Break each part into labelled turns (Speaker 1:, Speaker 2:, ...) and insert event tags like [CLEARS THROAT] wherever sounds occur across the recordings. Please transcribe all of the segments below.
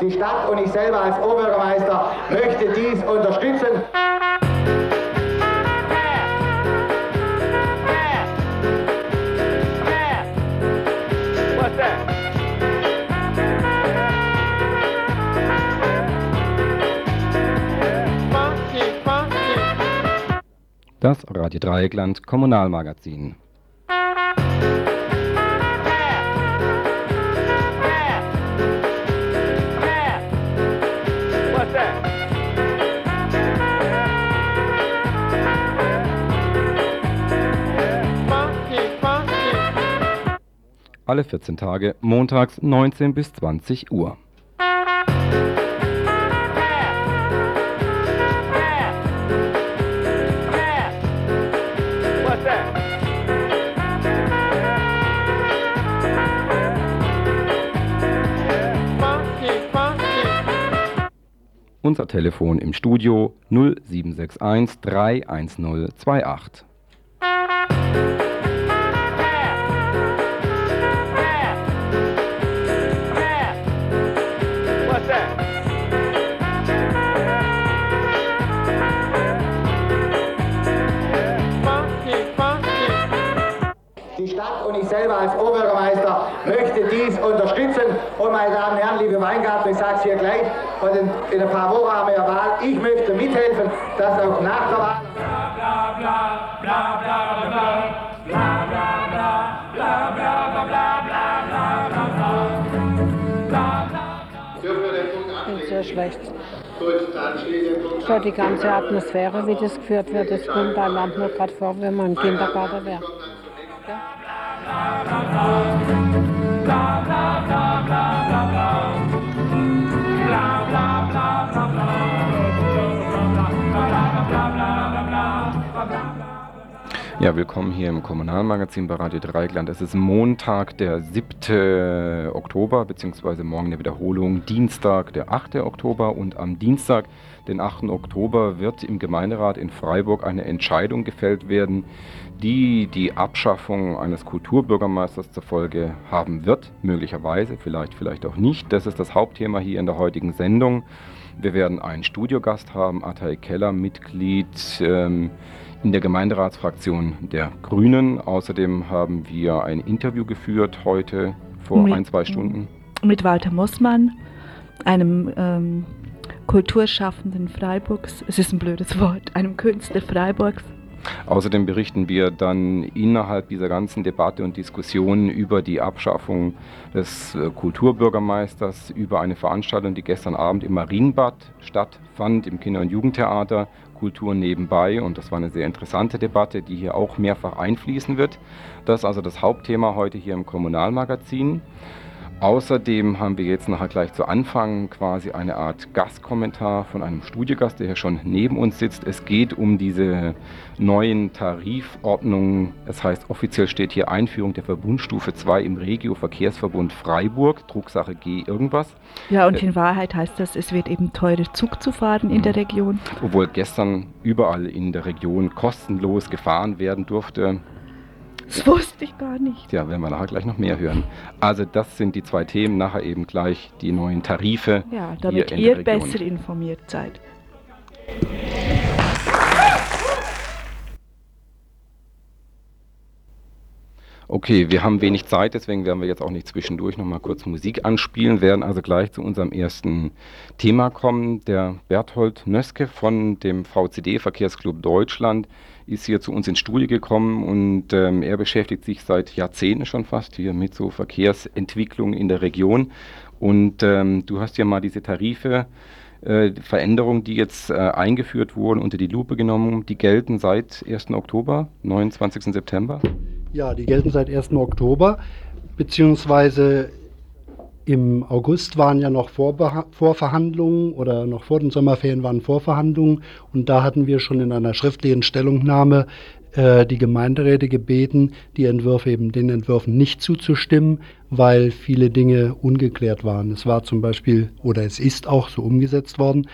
Speaker 1: Die Stadt und ich selber als Oberbürgermeister möchte dies unterstützen.
Speaker 2: Das Radio Dreieckland Kommunalmagazin. Alle 14 Tage, montags 19 bis 20 Uhr. Unser Telefon im Studio 0761 31028.
Speaker 1: Die Stadt und ich selber als Oberbürgermeister möchte dies unterstützen. Und meine Damen und Herren, liebe Weingarten, ich sage es hier gleich, und in, in ein paar Wochen haben wir ja Wahl. Ich möchte mithelfen, dass auch nach der Wahl
Speaker 3: Dürfen wir den Punkt
Speaker 4: Nicht
Speaker 3: ablegen?
Speaker 4: sehr schlecht.
Speaker 3: Gut, dann schließe ich den Punkt
Speaker 4: Schon die ganze Atmosphäre, wie das geführt wird, das kommt einem nur gerade vor, wenn man im Kindergarten wäre.
Speaker 2: Ja, willkommen hier im Kommunalmagazin bei Radio Dreieckland. Es ist Montag, der 7. Oktober, beziehungsweise morgen eine Wiederholung, Dienstag, der 8. Oktober. Und am Dienstag, den 8. Oktober, wird im Gemeinderat in Freiburg eine Entscheidung gefällt werden, die die Abschaffung eines Kulturbürgermeisters zur Folge haben wird. Möglicherweise, vielleicht, vielleicht auch nicht. Das ist das Hauptthema hier in der heutigen Sendung. Wir werden einen Studiogast haben, Atay Keller, Mitglied ähm, in der Gemeinderatsfraktion der Grünen. Außerdem haben wir ein Interview geführt heute vor
Speaker 5: Mit-
Speaker 2: ein, zwei Stunden.
Speaker 5: mit Walter Mossmann, einem ähm, Kulturschaffenden Freiburgs. Es ist ein blödes Wort, einem Künstler Freiburgs.
Speaker 2: Außerdem berichten wir dann innerhalb dieser ganzen Debatte und Diskussion über die Abschaffung des äh, Kulturbürgermeisters, über eine Veranstaltung, die gestern Abend im Marienbad stattfand, im Kinder- und Jugendtheater, Kultur nebenbei. Und das war eine sehr interessante Debatte, die hier auch mehrfach einfließen wird. Das ist also das Hauptthema heute hier im Kommunalmagazin. Außerdem haben wir jetzt nachher gleich zu Anfang quasi eine Art Gastkommentar von einem Studiogast, der hier schon neben uns sitzt. Es geht um diese neuen Tarifordnungen. Das heißt, offiziell steht hier Einführung der Verbundstufe 2 im Regio-Verkehrsverbund Freiburg, Drucksache G irgendwas.
Speaker 5: Ja, und
Speaker 2: Äh,
Speaker 5: in Wahrheit heißt das, es wird eben teurer Zug zu fahren in der Region.
Speaker 2: Obwohl gestern überall in der Region kostenlos gefahren werden durfte.
Speaker 5: Das wusste ich gar nicht.
Speaker 2: Ja, werden wir nachher gleich noch mehr hören. Also das sind die zwei Themen, nachher eben gleich die neuen Tarife.
Speaker 5: Ja, damit ihr besser informiert seid.
Speaker 2: Okay, wir haben wenig Zeit, deswegen werden wir jetzt auch nicht zwischendurch noch mal kurz Musik anspielen, werden also gleich zu unserem ersten Thema kommen. Der Berthold Nöske von dem VCD Verkehrsclub Deutschland ist hier zu uns ins Studio gekommen und ähm, er beschäftigt sich seit Jahrzehnten schon fast hier mit so Verkehrsentwicklung in der Region. Und ähm, du hast ja mal diese Tarife, äh, Veränderungen, die jetzt äh, eingeführt wurden, unter die Lupe genommen. Die gelten seit 1. Oktober, 29. September.
Speaker 6: Ja, die gelten seit 1. Oktober, beziehungsweise im August waren ja noch Vorverhandlungen oder noch vor den Sommerferien waren Vorverhandlungen und da hatten wir schon in einer schriftlichen Stellungnahme äh, die Gemeinderäte gebeten, die Entwürfe eben den Entwürfen nicht zuzustimmen, weil viele Dinge ungeklärt waren. Es war zum Beispiel oder es ist auch so umgesetzt worden,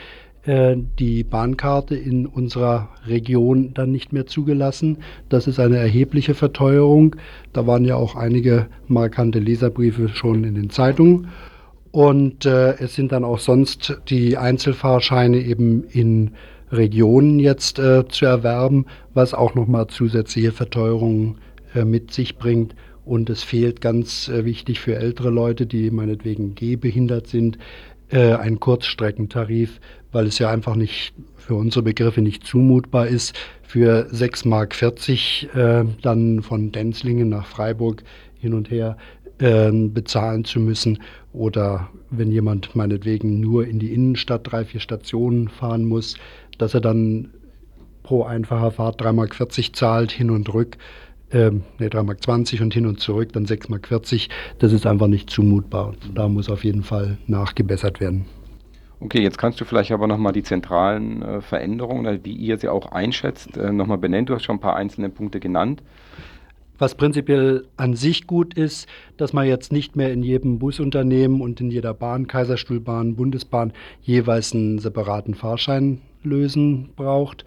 Speaker 6: die Bahnkarte in unserer Region dann nicht mehr zugelassen. Das ist eine erhebliche Verteuerung. Da waren ja auch einige markante Leserbriefe schon in den Zeitungen. Und äh, es sind dann auch sonst die Einzelfahrscheine eben in Regionen jetzt äh, zu erwerben, was auch nochmal zusätzliche Verteuerungen äh, mit sich bringt. Und es fehlt ganz äh, wichtig für ältere Leute, die meinetwegen gehbehindert sind, äh, ein Kurzstreckentarif, weil es ja einfach nicht für unsere Begriffe nicht zumutbar ist, für 6,40 Mark äh, dann von Denzlingen nach Freiburg hin und her äh, bezahlen zu müssen. Oder wenn jemand meinetwegen nur in die Innenstadt drei, vier Stationen fahren muss, dass er dann pro einfacher Fahrt 3,40 Mark zahlt, hin und rück. Ähm, ne, 3,20 Mark und hin und zurück dann 6,40 Mark. Das ist einfach nicht zumutbar. Da muss auf jeden Fall nachgebessert werden.
Speaker 2: Okay, jetzt kannst du vielleicht aber nochmal die zentralen äh, Veränderungen, wie ihr sie auch einschätzt, äh, nochmal benennen. Du hast schon ein paar einzelne Punkte genannt.
Speaker 6: Was prinzipiell an sich gut ist, dass man jetzt nicht mehr in jedem Busunternehmen und in jeder Bahn, Kaiserstuhlbahn, Bundesbahn jeweils einen separaten Fahrschein lösen braucht,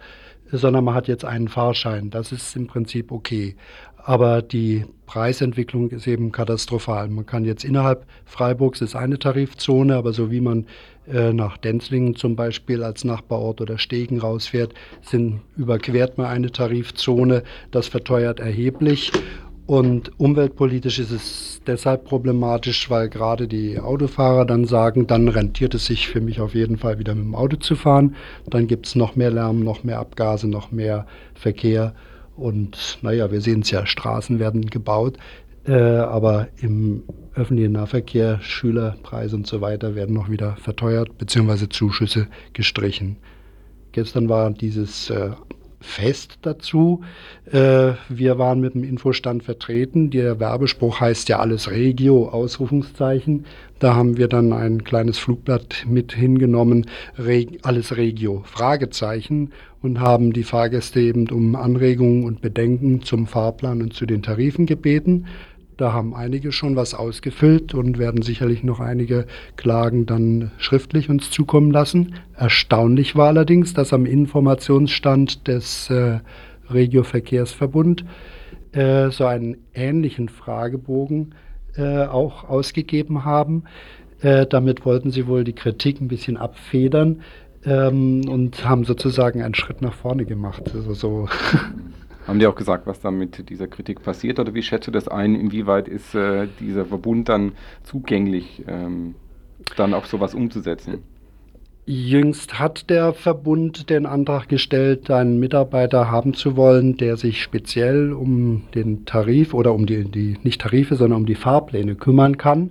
Speaker 6: sondern man hat jetzt einen Fahrschein. Das ist im Prinzip okay. Aber die Preisentwicklung ist eben katastrophal. Man kann jetzt innerhalb Freiburgs ist eine Tarifzone, aber so wie man äh, nach Denzlingen zum Beispiel als Nachbarort oder Stegen rausfährt, sind, überquert man eine Tarifzone. Das verteuert erheblich. Und umweltpolitisch ist es deshalb problematisch, weil gerade die Autofahrer dann sagen, dann rentiert es sich für mich auf jeden Fall wieder mit dem Auto zu fahren. Dann gibt es noch mehr Lärm, noch mehr Abgase, noch mehr Verkehr. Und naja, wir sehen es ja, Straßen werden gebaut, äh, aber im öffentlichen Nahverkehr, Schülerpreise und so weiter werden noch wieder verteuert, beziehungsweise Zuschüsse gestrichen. Gestern war dieses äh, Fest dazu. Äh, wir waren mit dem Infostand vertreten. Der Werbespruch heißt ja alles Regio, Ausrufungszeichen. Da haben wir dann ein kleines Flugblatt mit hingenommen, alles Regio, Fragezeichen, und haben die Fahrgäste eben um Anregungen und Bedenken zum Fahrplan und zu den Tarifen gebeten. Da haben einige schon was ausgefüllt und werden sicherlich noch einige Klagen dann schriftlich uns zukommen lassen. Erstaunlich war allerdings, dass am Informationsstand des äh, Regio-Verkehrsverbund äh, so einen ähnlichen Fragebogen äh, auch ausgegeben haben. Äh, damit wollten sie wohl die Kritik ein bisschen abfedern ähm, und haben sozusagen einen Schritt nach vorne gemacht. Also so [LAUGHS]
Speaker 2: Haben die auch gesagt, was da mit dieser Kritik passiert oder wie schätzt du das ein? Inwieweit ist äh, dieser Verbund dann zugänglich, ähm, dann auch sowas umzusetzen?
Speaker 6: Jüngst hat der Verbund den Antrag gestellt, einen Mitarbeiter haben zu wollen, der sich speziell um den Tarif oder um die, die nicht Tarife, sondern um die Fahrpläne kümmern kann.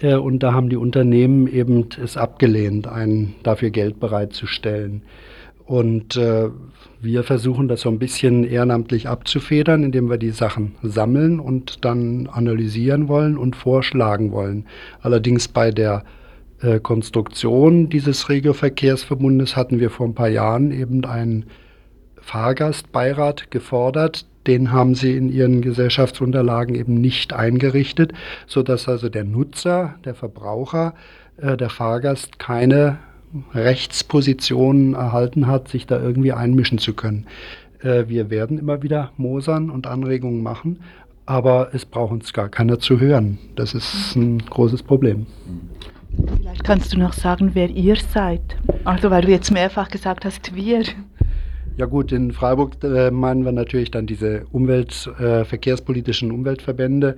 Speaker 6: Äh, und da haben die Unternehmen eben es abgelehnt, einen dafür Geld bereitzustellen. Und äh, wir versuchen das so ein bisschen ehrenamtlich abzufedern, indem wir die Sachen sammeln und dann analysieren wollen und vorschlagen wollen. Allerdings bei der äh, Konstruktion dieses Regioverkehrsverbundes hatten wir vor ein paar Jahren eben einen Fahrgastbeirat gefordert. Den haben sie in ihren Gesellschaftsunterlagen eben nicht eingerichtet, sodass also der Nutzer, der Verbraucher, äh, der Fahrgast keine Rechtspositionen erhalten hat, sich da irgendwie einmischen zu können. Äh, wir werden immer wieder mosern und Anregungen machen, aber es braucht uns gar keiner zu hören. Das ist ein großes Problem.
Speaker 5: Vielleicht kannst du noch sagen, wer ihr seid. Also, weil du jetzt mehrfach gesagt hast, wir.
Speaker 6: Ja gut, in Freiburg äh, meinen wir natürlich dann diese Umwelt, äh, verkehrspolitischen Umweltverbände.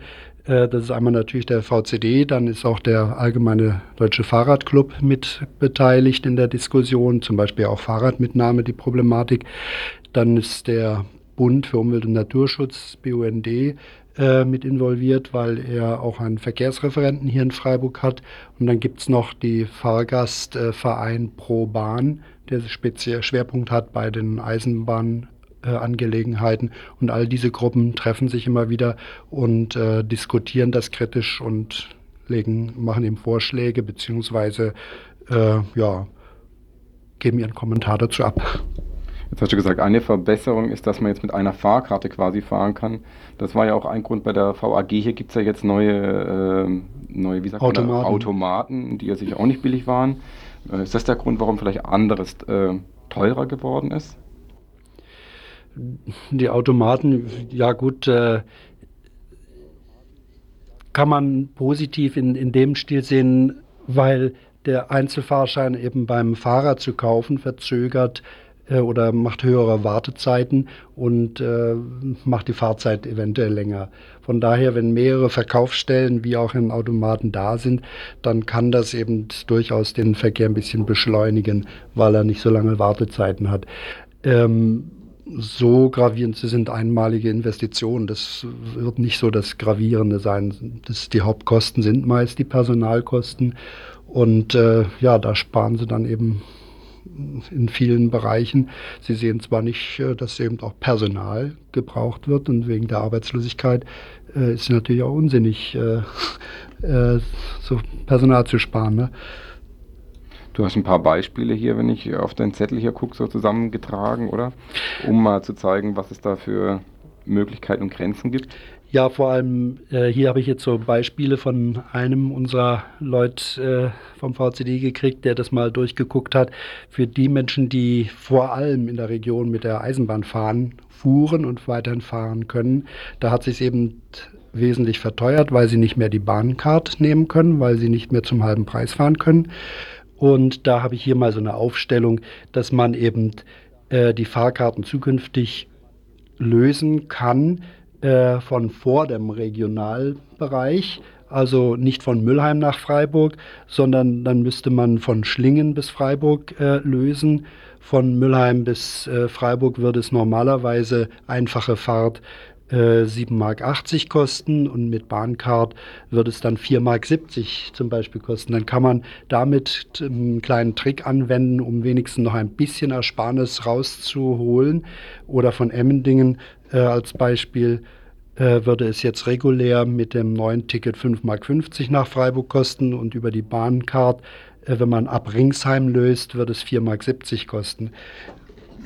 Speaker 6: Äh, das ist einmal natürlich der VCD, dann ist auch der Allgemeine Deutsche Fahrradclub mit beteiligt in der Diskussion, zum Beispiel auch Fahrradmitnahme die Problematik. Dann ist der Bund für Umwelt und Naturschutz, BUND, äh, mit involviert, weil er auch einen Verkehrsreferenten hier in Freiburg hat. Und dann gibt es noch die Fahrgastverein Pro Bahn, der speziell Schwerpunkt hat bei den Eisenbahnangelegenheiten. und all diese Gruppen treffen sich immer wieder und äh, diskutieren das kritisch und legen, machen ihm Vorschläge beziehungsweise äh, ja, geben ihren Kommentar dazu ab.
Speaker 2: Jetzt hast du gesagt, eine Verbesserung ist, dass man jetzt mit einer Fahrkarte quasi fahren kann. Das war ja auch ein Grund bei der VAG. Hier gibt es ja jetzt neue, äh, neue wie sagt
Speaker 6: Automaten.
Speaker 2: Man, Automaten, die ja sicher auch nicht billig waren. Äh, ist das der Grund, warum vielleicht anderes äh, teurer geworden ist?
Speaker 6: Die Automaten, ja gut, äh, kann man positiv in, in dem Stil sehen, weil der Einzelfahrschein eben beim Fahrer zu kaufen verzögert äh, oder macht höhere Wartezeiten und äh, macht die Fahrzeit eventuell länger. Von daher, wenn mehrere Verkaufsstellen wie auch im Automaten da sind, dann kann das eben durchaus den Verkehr ein bisschen beschleunigen, weil er nicht so lange Wartezeiten hat. Ähm, so gravierend, sie sind einmalige Investitionen. Das wird nicht so das Gravierende sein. Das, die Hauptkosten sind meist die Personalkosten. Und äh, ja, da sparen sie dann eben in vielen Bereichen. Sie sehen zwar nicht, äh, dass eben auch Personal gebraucht wird und wegen der Arbeitslosigkeit äh, ist natürlich auch unsinnig, äh, [LAUGHS] äh, so Personal zu sparen. Ne?
Speaker 2: Du hast ein paar Beispiele hier, wenn ich auf deinen Zettel hier gucke, so zusammengetragen, oder? Um mal zu zeigen, was es da für Möglichkeiten und Grenzen gibt.
Speaker 6: Ja, vor allem äh, hier habe ich jetzt so Beispiele von einem unserer Leute äh, vom VCD gekriegt, der das mal durchgeguckt hat. Für die Menschen, die vor allem in der Region mit der Eisenbahn fahren, fuhren und weiterhin fahren können, da hat sich eben wesentlich verteuert, weil sie nicht mehr die Bahncard nehmen können, weil sie nicht mehr zum halben Preis fahren können. Und da habe ich hier mal so eine Aufstellung, dass man eben äh, die Fahrkarten zukünftig lösen kann äh, von vor dem Regionalbereich, also nicht von Müllheim nach Freiburg, sondern dann müsste man von Schlingen bis Freiburg äh, lösen. Von Müllheim bis äh, Freiburg würde es normalerweise einfache Fahrt 7,80 äh, Mark kosten und mit Bahncard würde es dann 4,70 Mark zum Beispiel kosten. Dann kann man damit einen kleinen Trick anwenden, um wenigstens noch ein bisschen Ersparnis rauszuholen. Oder von Emmendingen äh, als Beispiel äh, würde es jetzt regulär mit dem neuen Ticket 5,50 Mark nach Freiburg kosten und über die Bahncard, äh, wenn man ab Ringsheim löst, würde es 4,70 Mark kosten.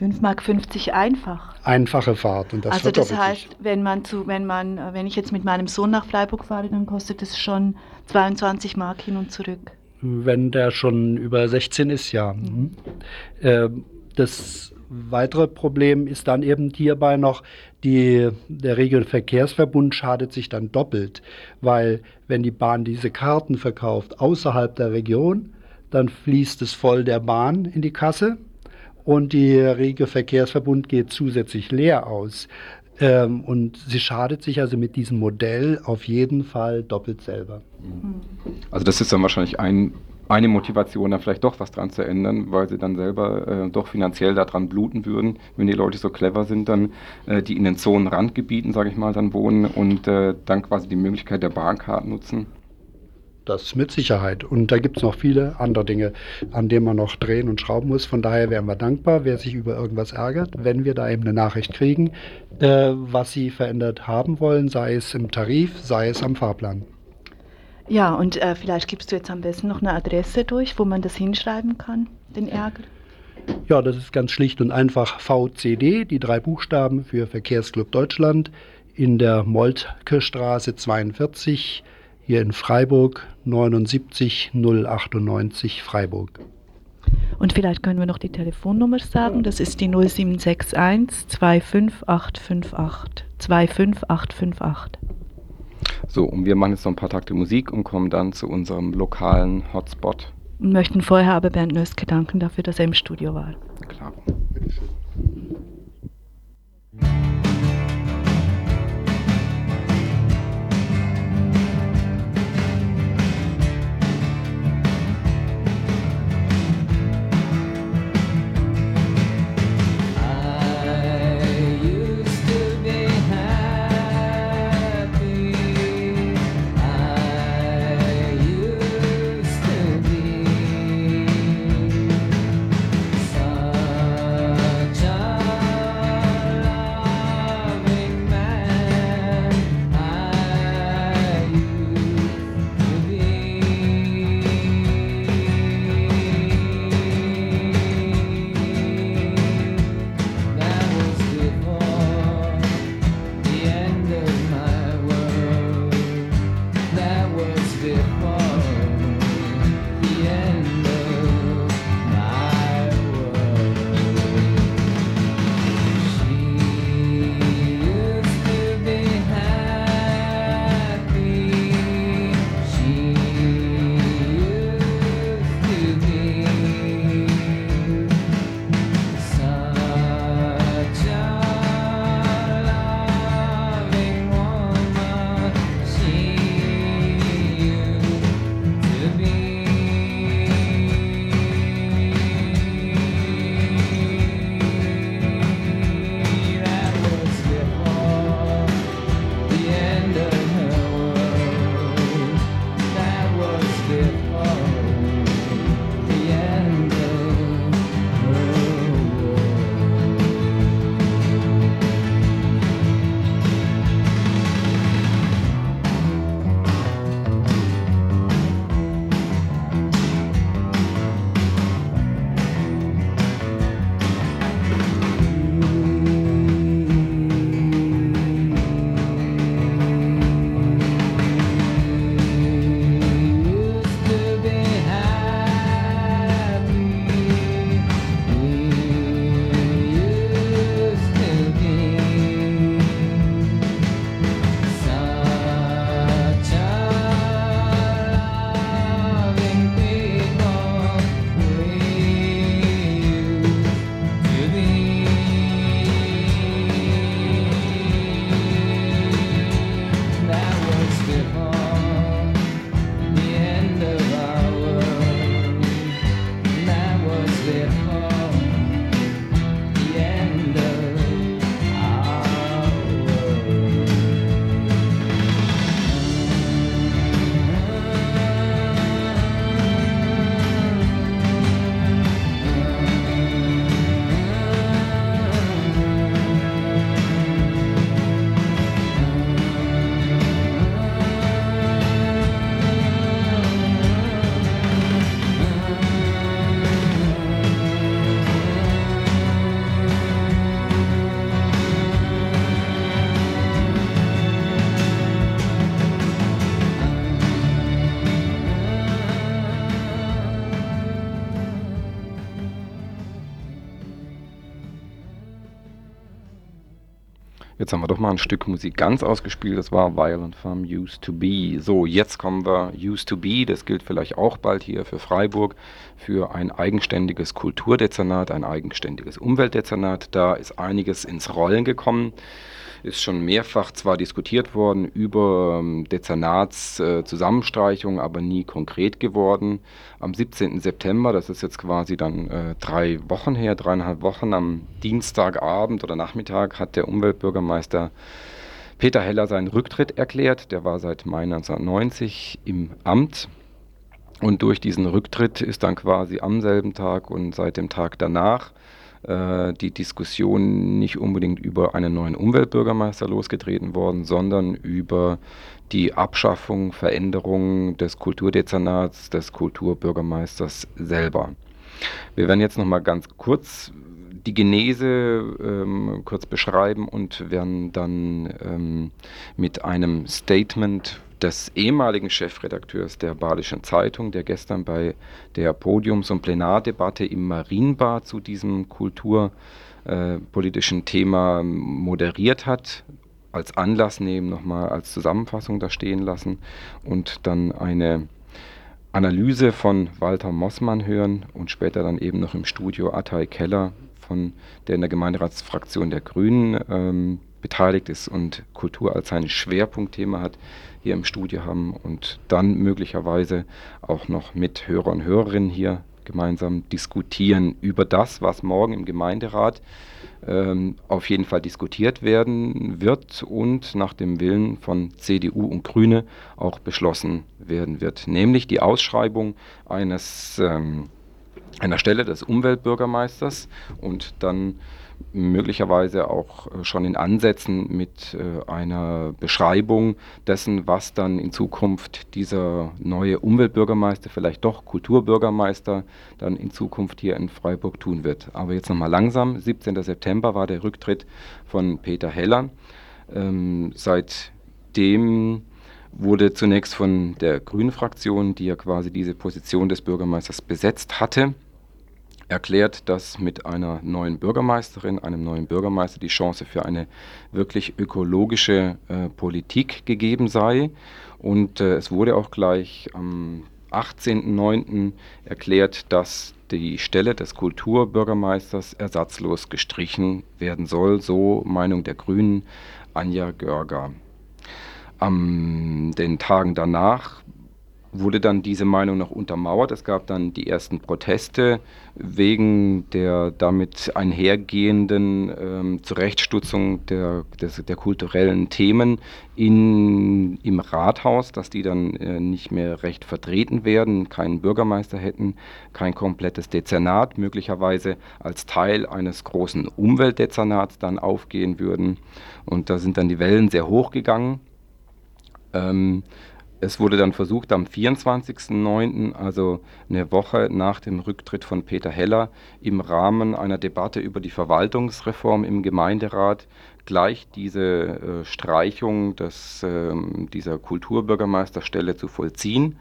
Speaker 5: 5,50 Mark einfach.
Speaker 6: Einfache Fahrt. Und das
Speaker 5: also das heißt, wenn man zu, wenn man, wenn ich jetzt mit meinem Sohn nach Freiburg fahre, dann kostet es schon 22 Mark hin und zurück.
Speaker 6: Wenn der schon über 16 ist, ja. Mhm. Äh, das weitere Problem ist dann eben hierbei noch, die, der Regelverkehrsverbund schadet sich dann doppelt, weil wenn die Bahn diese Karten verkauft außerhalb der Region, dann fließt es voll der Bahn in die Kasse und der rege Verkehrsverbund geht zusätzlich leer aus. Ähm, und sie schadet sich also mit diesem Modell auf jeden Fall doppelt selber.
Speaker 2: Also das ist dann wahrscheinlich ein, eine Motivation, da vielleicht doch was dran zu ändern, weil sie dann selber äh, doch finanziell daran bluten würden, wenn die Leute so clever sind, dann äh, die in den Zonenrandgebieten, sage ich mal, dann wohnen und äh, dann quasi die Möglichkeit der Bahncard nutzen.
Speaker 6: Das mit Sicherheit. Und da gibt es noch viele andere Dinge, an denen man noch drehen und schrauben muss. Von daher wären wir dankbar, wer sich über irgendwas ärgert, wenn wir da eben eine Nachricht kriegen, äh, was sie verändert haben wollen, sei es im Tarif, sei es am Fahrplan.
Speaker 5: Ja, und äh, vielleicht gibst du jetzt am besten noch eine Adresse durch, wo man das hinschreiben kann, den Ärger.
Speaker 6: Ja, das ist ganz schlicht und einfach VCD, die drei Buchstaben für Verkehrsclub Deutschland in der Moltke Straße 42 hier in Freiburg 79 098 Freiburg.
Speaker 5: Und vielleicht können wir noch die Telefonnummer sagen. Das ist die 0761 25858. 25858.
Speaker 2: So, und wir machen jetzt noch ein paar Takte Musik und kommen dann zu unserem lokalen Hotspot.
Speaker 5: Und möchten vorher aber Bernd Nöske danken dafür, dass er im Studio war.
Speaker 2: Klar.
Speaker 6: Bitteschön.
Speaker 2: Haben wir doch mal ein Stück Musik ganz ausgespielt. Das war Violent Farm Used to Be. So, jetzt kommen wir Used to Be. Das gilt vielleicht auch bald hier für Freiburg, für ein eigenständiges Kulturdezernat, ein eigenständiges Umweltdezernat. Da ist einiges ins Rollen gekommen ist schon mehrfach zwar diskutiert worden über ähm, Dezernatszusammenstreichung, äh, aber nie konkret geworden. Am 17. September, das ist jetzt quasi dann äh, drei Wochen her, dreieinhalb Wochen, am Dienstagabend oder Nachmittag hat der Umweltbürgermeister Peter Heller seinen Rücktritt erklärt. Der war seit Mai 1990 im Amt. Und durch diesen Rücktritt ist dann quasi am selben Tag und seit dem Tag danach äh, die Diskussion nicht unbedingt über einen neuen Umweltbürgermeister losgetreten worden, sondern über die Abschaffung, Veränderung des Kulturdezernats, des Kulturbürgermeisters selber. Wir werden jetzt noch mal ganz kurz die Genese ähm, kurz beschreiben und werden dann ähm, mit einem Statement des ehemaligen Chefredakteurs der Badischen Zeitung, der gestern bei der Podiums- und Plenardebatte im Marienbad zu diesem kulturpolitischen äh, Thema moderiert hat, als Anlass nehmen, nochmal als Zusammenfassung da stehen lassen und dann eine Analyse von Walter Mossmann hören und später dann eben noch im Studio Atay Keller, von, der in der Gemeinderatsfraktion der Grünen ähm, beteiligt ist und Kultur als sein Schwerpunktthema hat, hier im Studio haben und dann möglicherweise auch noch mit Hörer und Hörerinnen hier gemeinsam diskutieren über das, was morgen im Gemeinderat ähm, auf jeden Fall diskutiert werden wird und nach dem Willen von CDU und Grüne auch beschlossen werden wird, nämlich die Ausschreibung eines ähm, einer Stelle des Umweltbürgermeisters und dann möglicherweise auch äh, schon in Ansätzen mit äh, einer Beschreibung dessen, was dann in Zukunft dieser neue Umweltbürgermeister, vielleicht doch Kulturbürgermeister, dann in Zukunft hier in Freiburg tun wird. Aber jetzt nochmal langsam. 17. September war der Rücktritt von Peter Heller. Ähm, seitdem wurde zunächst von der Grünen Fraktion, die ja quasi diese Position des Bürgermeisters besetzt hatte, erklärt, dass mit einer neuen Bürgermeisterin, einem neuen Bürgermeister die Chance für eine wirklich ökologische äh, Politik gegeben sei. Und äh, es wurde auch gleich am 18.09. erklärt, dass die Stelle des Kulturbürgermeisters ersatzlos gestrichen werden soll, so Meinung der Grünen Anja Görger. An den Tagen danach wurde dann diese Meinung noch untermauert. Es gab dann die ersten Proteste wegen der damit einhergehenden ähm, Zurechtstutzung der, des, der kulturellen Themen in, im Rathaus, dass die dann äh, nicht mehr recht vertreten werden, keinen Bürgermeister hätten, kein komplettes Dezernat, möglicherweise als Teil eines großen Umweltdezernats dann aufgehen würden. Und da sind dann die Wellen sehr hoch gegangen. Ähm, es wurde dann versucht, am 24.09., also eine Woche nach dem Rücktritt von Peter Heller, im Rahmen einer Debatte über die Verwaltungsreform im Gemeinderat gleich diese äh, Streichung des, äh, dieser Kulturbürgermeisterstelle zu vollziehen.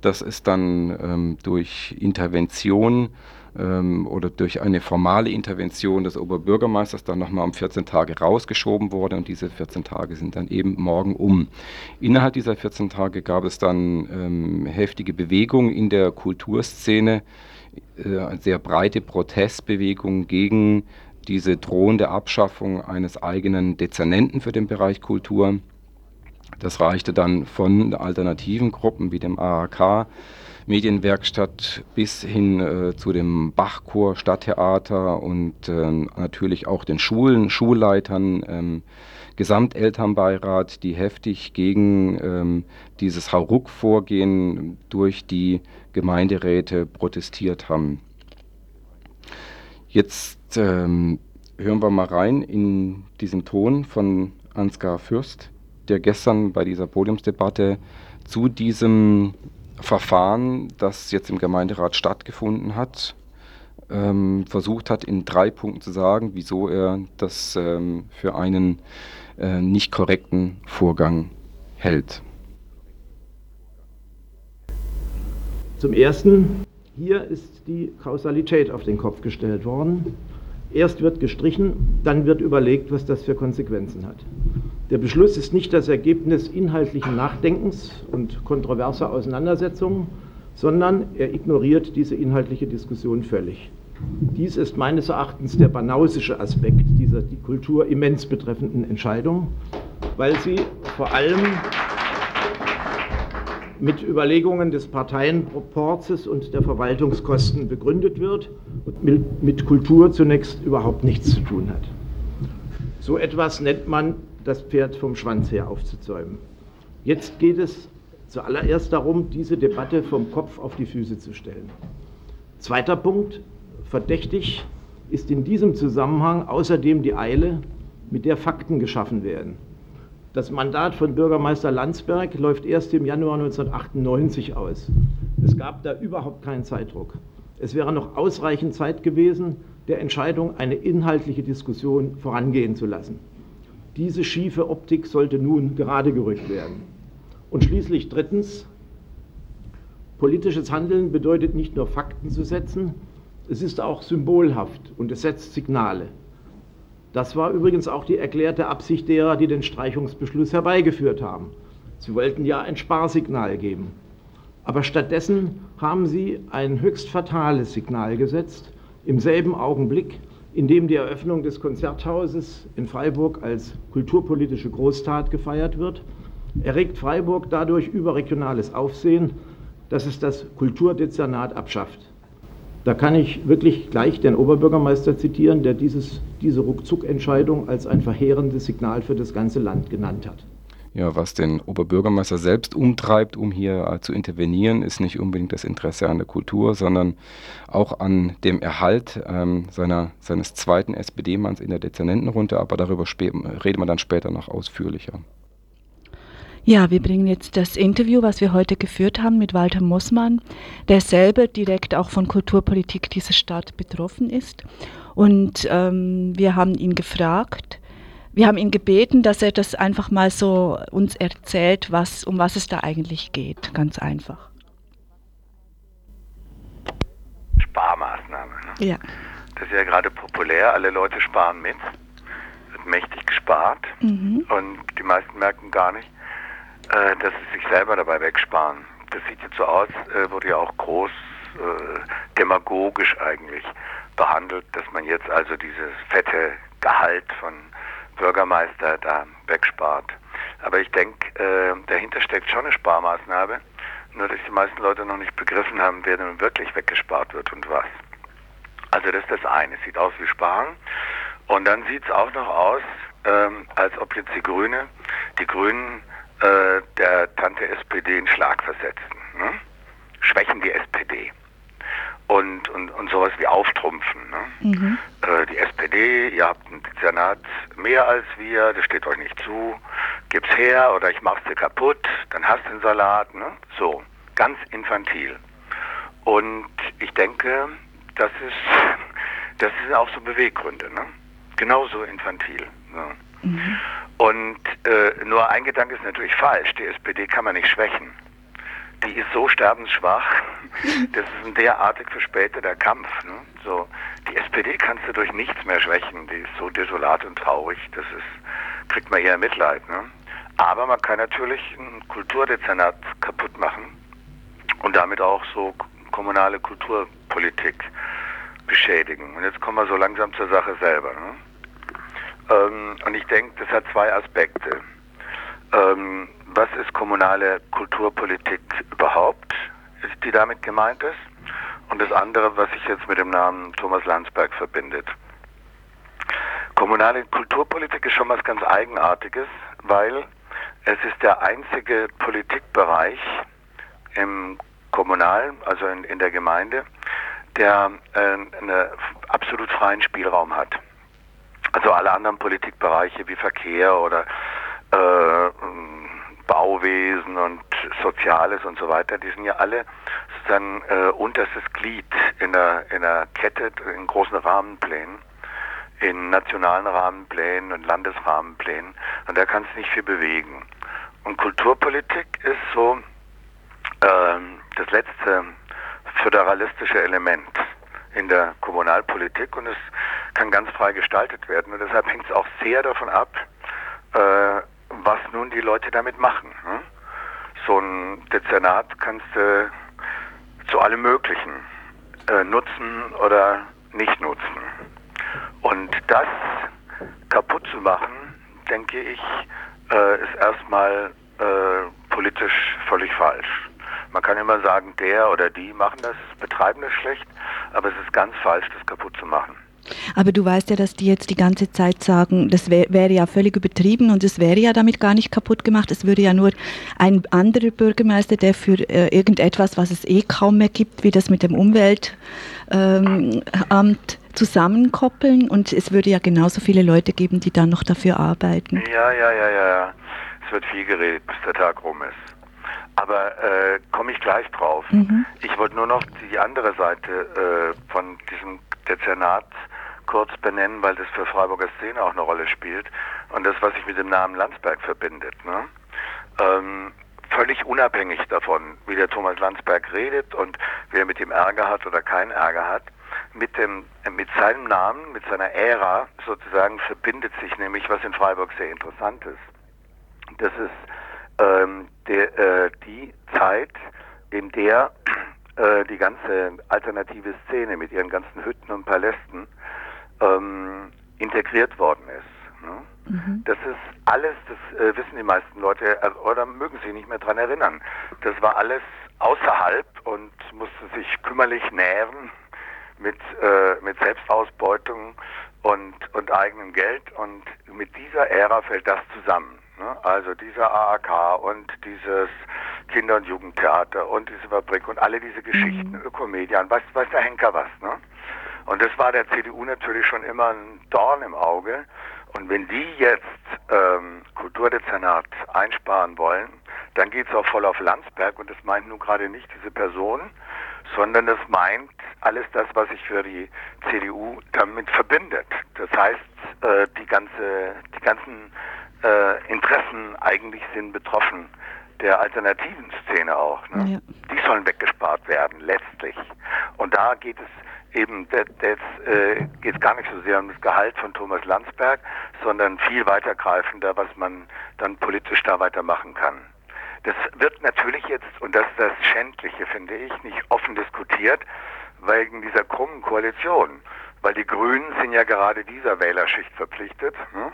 Speaker 2: Das ist dann ähm, durch Intervention ähm, oder durch eine formale Intervention des Oberbürgermeisters dann nochmal um 14 Tage rausgeschoben worden und diese 14 Tage sind dann eben morgen um. Innerhalb dieser 14 Tage gab es dann ähm, heftige Bewegung in der Kulturszene, äh, eine sehr breite Protestbewegung gegen diese drohende Abschaffung eines eigenen Dezernenten für den Bereich Kultur. Das reichte dann von alternativen Gruppen wie dem AHK Medienwerkstatt bis hin äh, zu dem Bachchor, Stadttheater und äh, natürlich auch den Schulen, Schulleitern, ähm, Gesamtelternbeirat, die heftig gegen ähm, dieses Hauruck-Vorgehen durch die Gemeinderäte protestiert haben. Jetzt ähm, hören wir mal rein in diesen Ton von Ansgar Fürst, der gestern bei dieser Podiumsdebatte zu diesem Verfahren, das jetzt im Gemeinderat stattgefunden hat, ähm, versucht hat, in drei Punkten zu sagen, wieso er das ähm, für einen äh, nicht korrekten Vorgang hält.
Speaker 7: Zum Ersten, hier ist die Kausalität auf den Kopf gestellt worden. Erst wird gestrichen, dann wird überlegt, was das für Konsequenzen hat. Der Beschluss ist nicht das Ergebnis inhaltlichen Nachdenkens und kontroverser Auseinandersetzungen, sondern er ignoriert diese inhaltliche Diskussion völlig. Dies ist meines Erachtens der banausische Aspekt dieser die Kultur immens betreffenden Entscheidung, weil sie vor allem mit Überlegungen des Parteienproporzes und der Verwaltungskosten begründet wird und mit Kultur zunächst überhaupt nichts zu tun hat. So etwas nennt man das Pferd vom Schwanz her aufzuzäumen. Jetzt geht es zuallererst darum, diese Debatte vom Kopf auf die Füße zu stellen. Zweiter Punkt, verdächtig ist in diesem Zusammenhang außerdem die Eile, mit der Fakten geschaffen werden. Das Mandat von Bürgermeister Landsberg läuft erst im Januar 1998 aus. Es gab da überhaupt keinen Zeitdruck. Es wäre noch ausreichend Zeit gewesen, der Entscheidung eine inhaltliche Diskussion vorangehen zu lassen. Diese schiefe Optik sollte nun gerade gerückt werden. Und schließlich drittens, politisches Handeln bedeutet nicht nur Fakten zu setzen, es ist auch symbolhaft und es setzt Signale. Das war übrigens auch die erklärte Absicht derer, die den Streichungsbeschluss herbeigeführt haben. Sie wollten ja ein Sparsignal geben. Aber stattdessen haben sie ein höchst fatales Signal gesetzt, im selben Augenblick, in dem die Eröffnung des Konzerthauses in Freiburg als kulturpolitische Großtat gefeiert wird, erregt Freiburg dadurch überregionales Aufsehen, dass es das Kulturdezernat abschafft. Da kann ich wirklich gleich den Oberbürgermeister zitieren, der dieses, diese Ruckzuck-Entscheidung als ein verheerendes Signal für das ganze Land genannt hat.
Speaker 2: Ja, was den Oberbürgermeister selbst umtreibt, um hier äh, zu intervenieren, ist nicht unbedingt das Interesse an der Kultur, sondern auch an dem Erhalt ähm, seiner, seines zweiten SPD-Manns in der Dezernentenrunde. Aber darüber reden wir dann später noch ausführlicher.
Speaker 5: Ja, wir bringen jetzt das Interview, was wir heute geführt haben mit Walter Mossmann, der selber direkt auch von Kulturpolitik dieser Stadt betroffen ist. Und ähm, wir haben ihn gefragt, wir haben ihn gebeten, dass er das einfach mal so uns erzählt, was, um was es da eigentlich geht. Ganz einfach.
Speaker 8: Sparmaßnahme. Ne?
Speaker 5: Ja.
Speaker 8: Das ist ja gerade populär. Alle Leute sparen mit. Wird mächtig gespart.
Speaker 5: Mhm.
Speaker 8: Und die meisten merken gar nicht, äh, dass sie sich selber dabei wegsparen. Das sieht jetzt so aus, äh, wurde ja auch groß äh, demagogisch eigentlich behandelt, dass man jetzt also dieses fette Gehalt von Bürgermeister da wegspart. Aber ich denke, äh, dahinter steckt schon eine Sparmaßnahme, nur dass die meisten Leute noch nicht begriffen haben, wer nun wirklich weggespart wird und was. Also das ist das eine, sieht aus wie Sparen. Und dann sieht es auch noch aus, ähm, als ob jetzt die Grüne, die Grünen äh, der Tante SPD einen Schlag versetzen. Ne? Schwächen die SPD und, und, und sowas wie auftrumpfen. Ne?
Speaker 5: Mhm.
Speaker 8: Äh, die SPD, ihr habt einen Dezernat mehr als wir, das steht euch nicht zu, gib's her oder ich mach's dir kaputt, dann hast du den Salat. Ne? So, ganz infantil. Und ich denke, das ist, [LAUGHS] das sind auch so Beweggründe, ne? genauso infantil. Ne?
Speaker 5: Mhm.
Speaker 8: Und äh, nur ein Gedanke ist natürlich falsch, die SPD kann man nicht schwächen die ist so sterbensschwach, [LAUGHS] das ist ein derartig verspäteter Kampf. Ne? So, die SPD kannst du durch nichts mehr schwächen, die ist so desolat und traurig, das ist, kriegt man eher Mitleid. Ne? Aber man kann natürlich ein Kulturdezernat kaputt machen und damit auch so kommunale Kulturpolitik beschädigen. Und jetzt kommen wir so langsam zur Sache selber. Ne? Ähm, und ich denke, das hat zwei Aspekte. Ähm, was ist kommunale Kulturpolitik überhaupt, die damit gemeint ist? Und das andere, was sich jetzt mit dem Namen Thomas Landsberg verbindet. Kommunale Kulturpolitik ist schon was ganz Eigenartiges, weil es ist der einzige Politikbereich im Kommunalen, also in, in der Gemeinde, der äh, einen absolut freien Spielraum hat. Also alle anderen Politikbereiche wie Verkehr oder äh, Bauwesen und Soziales und so weiter, die sind ja alle sozusagen äh, unterstes Glied in der, in der Kette, in großen Rahmenplänen, in nationalen Rahmenplänen und Landesrahmenplänen. Und da kannst du nicht viel bewegen. Und Kulturpolitik ist so äh, das letzte föderalistische Element in der Kommunalpolitik und es kann ganz frei gestaltet werden. Und deshalb hängt es auch sehr davon ab, äh, was nun die Leute damit machen. Ne? So ein Dezernat kannst du zu allem Möglichen äh, nutzen oder nicht nutzen. Und das kaputt zu machen, denke ich, äh, ist erstmal äh, politisch völlig falsch. Man kann immer sagen, der oder die machen das, betreiben das schlecht, aber es ist ganz falsch, das kaputt zu machen.
Speaker 5: Aber du weißt ja, dass die jetzt die ganze Zeit sagen, das wär, wäre ja völlig übertrieben und es wäre ja damit gar nicht kaputt gemacht. Es würde ja nur ein anderer Bürgermeister, der für äh, irgendetwas, was es eh kaum mehr gibt, wie das mit dem Umweltamt ähm, zusammenkoppeln und es würde ja genauso viele Leute geben, die dann noch dafür arbeiten.
Speaker 8: Ja, ja, ja, ja. Es wird viel geredet, bis der Tag rum ist. Aber äh, komme ich gleich drauf.
Speaker 5: Mhm.
Speaker 8: Ich wollte nur noch die andere Seite äh, von diesem Dezernat kurz benennen, weil das für Freiburger Szene auch eine Rolle spielt und das, was sich mit dem Namen Landsberg verbindet. Ne? Ähm, völlig unabhängig davon, wie der Thomas Landsberg redet und wer mit dem Ärger hat oder keinen Ärger hat, mit, dem, mit seinem Namen, mit seiner Ära sozusagen verbindet sich nämlich, was in Freiburg sehr interessant ist. Das ist ähm, der, äh, die Zeit, in der äh, die ganze alternative Szene mit ihren ganzen Hütten und Palästen ähm, integriert worden ist. Ne?
Speaker 5: Mhm.
Speaker 8: Das ist alles, das äh, wissen die meisten Leute äh, oder mögen sich nicht mehr dran erinnern. Das war alles außerhalb und musste sich kümmerlich nähren mit, äh, mit Selbstausbeutung und, und eigenem Geld. Und mit dieser Ära fällt das zusammen. Ne? Also dieser AAK und dieses Kinder- und Jugendtheater und diese Fabrik und alle diese Geschichten,
Speaker 5: Mhm.
Speaker 8: Ökomedian, weiß, weiß der Henker was. Ne? Und das war der CDU natürlich schon immer ein Dorn im Auge. Und wenn die jetzt ähm, Kulturdezernat einsparen wollen, dann geht es auch voll auf Landsberg und das meint nun gerade nicht diese Person, sondern das meint alles das, was sich für die CDU damit verbindet. Das heißt, äh, die ganze, die ganzen äh, Interessen eigentlich sind betroffen der alternativen Szene auch. Ne? Ja. Die sollen weggespart werden, letztlich. Und da geht es eben, jetzt äh, geht es gar nicht so sehr um das Gehalt von Thomas Landsberg, sondern viel weitergreifender, was man dann politisch da weitermachen kann. Das wird natürlich jetzt, und das ist das Schändliche, finde ich, nicht offen diskutiert, wegen dieser krummen Koalition. Weil die Grünen sind ja gerade dieser Wählerschicht verpflichtet. Ne?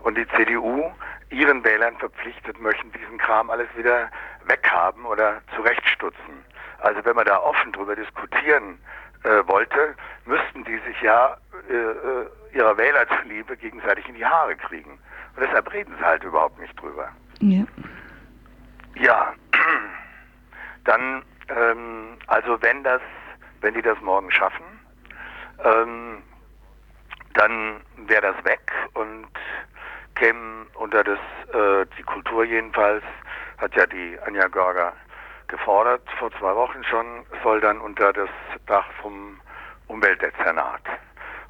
Speaker 8: Und die CDU ihren Wählern verpflichtet, möchten diesen Kram alles wieder weghaben oder zurechtstutzen. Also wenn man da offen drüber diskutieren äh, wollte, müssten die sich ja äh, äh ihrer Wähler zuliebe gegenseitig in die Haare kriegen. Und deshalb reden sie halt überhaupt nicht drüber. Ja. Ja, [CLEARS THROAT] dann, ähm, also wenn das, wenn die das morgen schaffen, ähm, dann wäre das weg und käme unter das, äh, die Kultur jedenfalls, hat ja die Anja Görger gefordert, vor zwei Wochen schon, soll dann unter das Dach vom Umweltdezernat.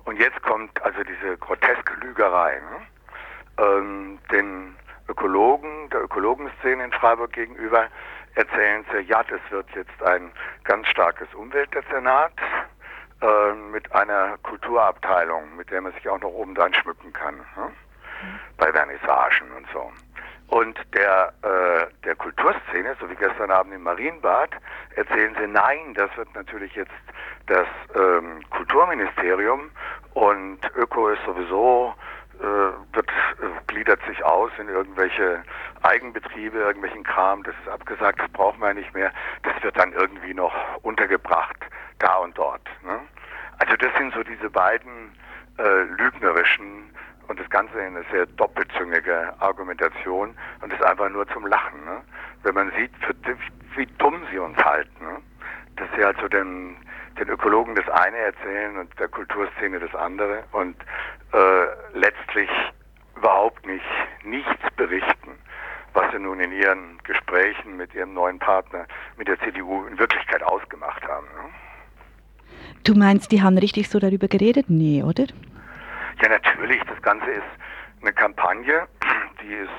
Speaker 8: Und jetzt kommt also diese groteske Lügerei. Ne? Ähm, den Ökologen, der Ökologenszene in Freiburg gegenüber, erzählen sie, ja, das wird jetzt ein ganz starkes Umweltdezernat äh, mit einer Kulturabteilung, mit der man sich auch noch oben dran schmücken kann, ne? Bei Vernissagen und so. Und der, äh, der Kulturszene, so wie gestern Abend im Marienbad, erzählen sie, nein, das wird natürlich jetzt das ähm, Kulturministerium und Öko ist sowieso äh, wird, äh, gliedert sich aus in irgendwelche Eigenbetriebe, irgendwelchen Kram, das ist abgesagt, das brauchen wir nicht mehr, das wird dann irgendwie noch untergebracht, da und dort. Ne? Also das sind so diese beiden äh, lügnerischen und das Ganze in eine sehr doppelzüngige Argumentation und ist einfach nur zum Lachen. Ne? Wenn man sieht, für, wie dumm sie uns halten. Ne? Dass sie also den, den Ökologen das eine erzählen und der Kulturszene das andere und äh, letztlich überhaupt nicht nichts berichten, was sie nun in ihren Gesprächen mit ihrem neuen Partner, mit der CDU in Wirklichkeit ausgemacht haben. Ne?
Speaker 5: Du meinst, die haben richtig so darüber geredet? Nee, oder?
Speaker 8: Ja, natürlich. Das Ganze ist eine Kampagne, [CLEARS THROAT] die ist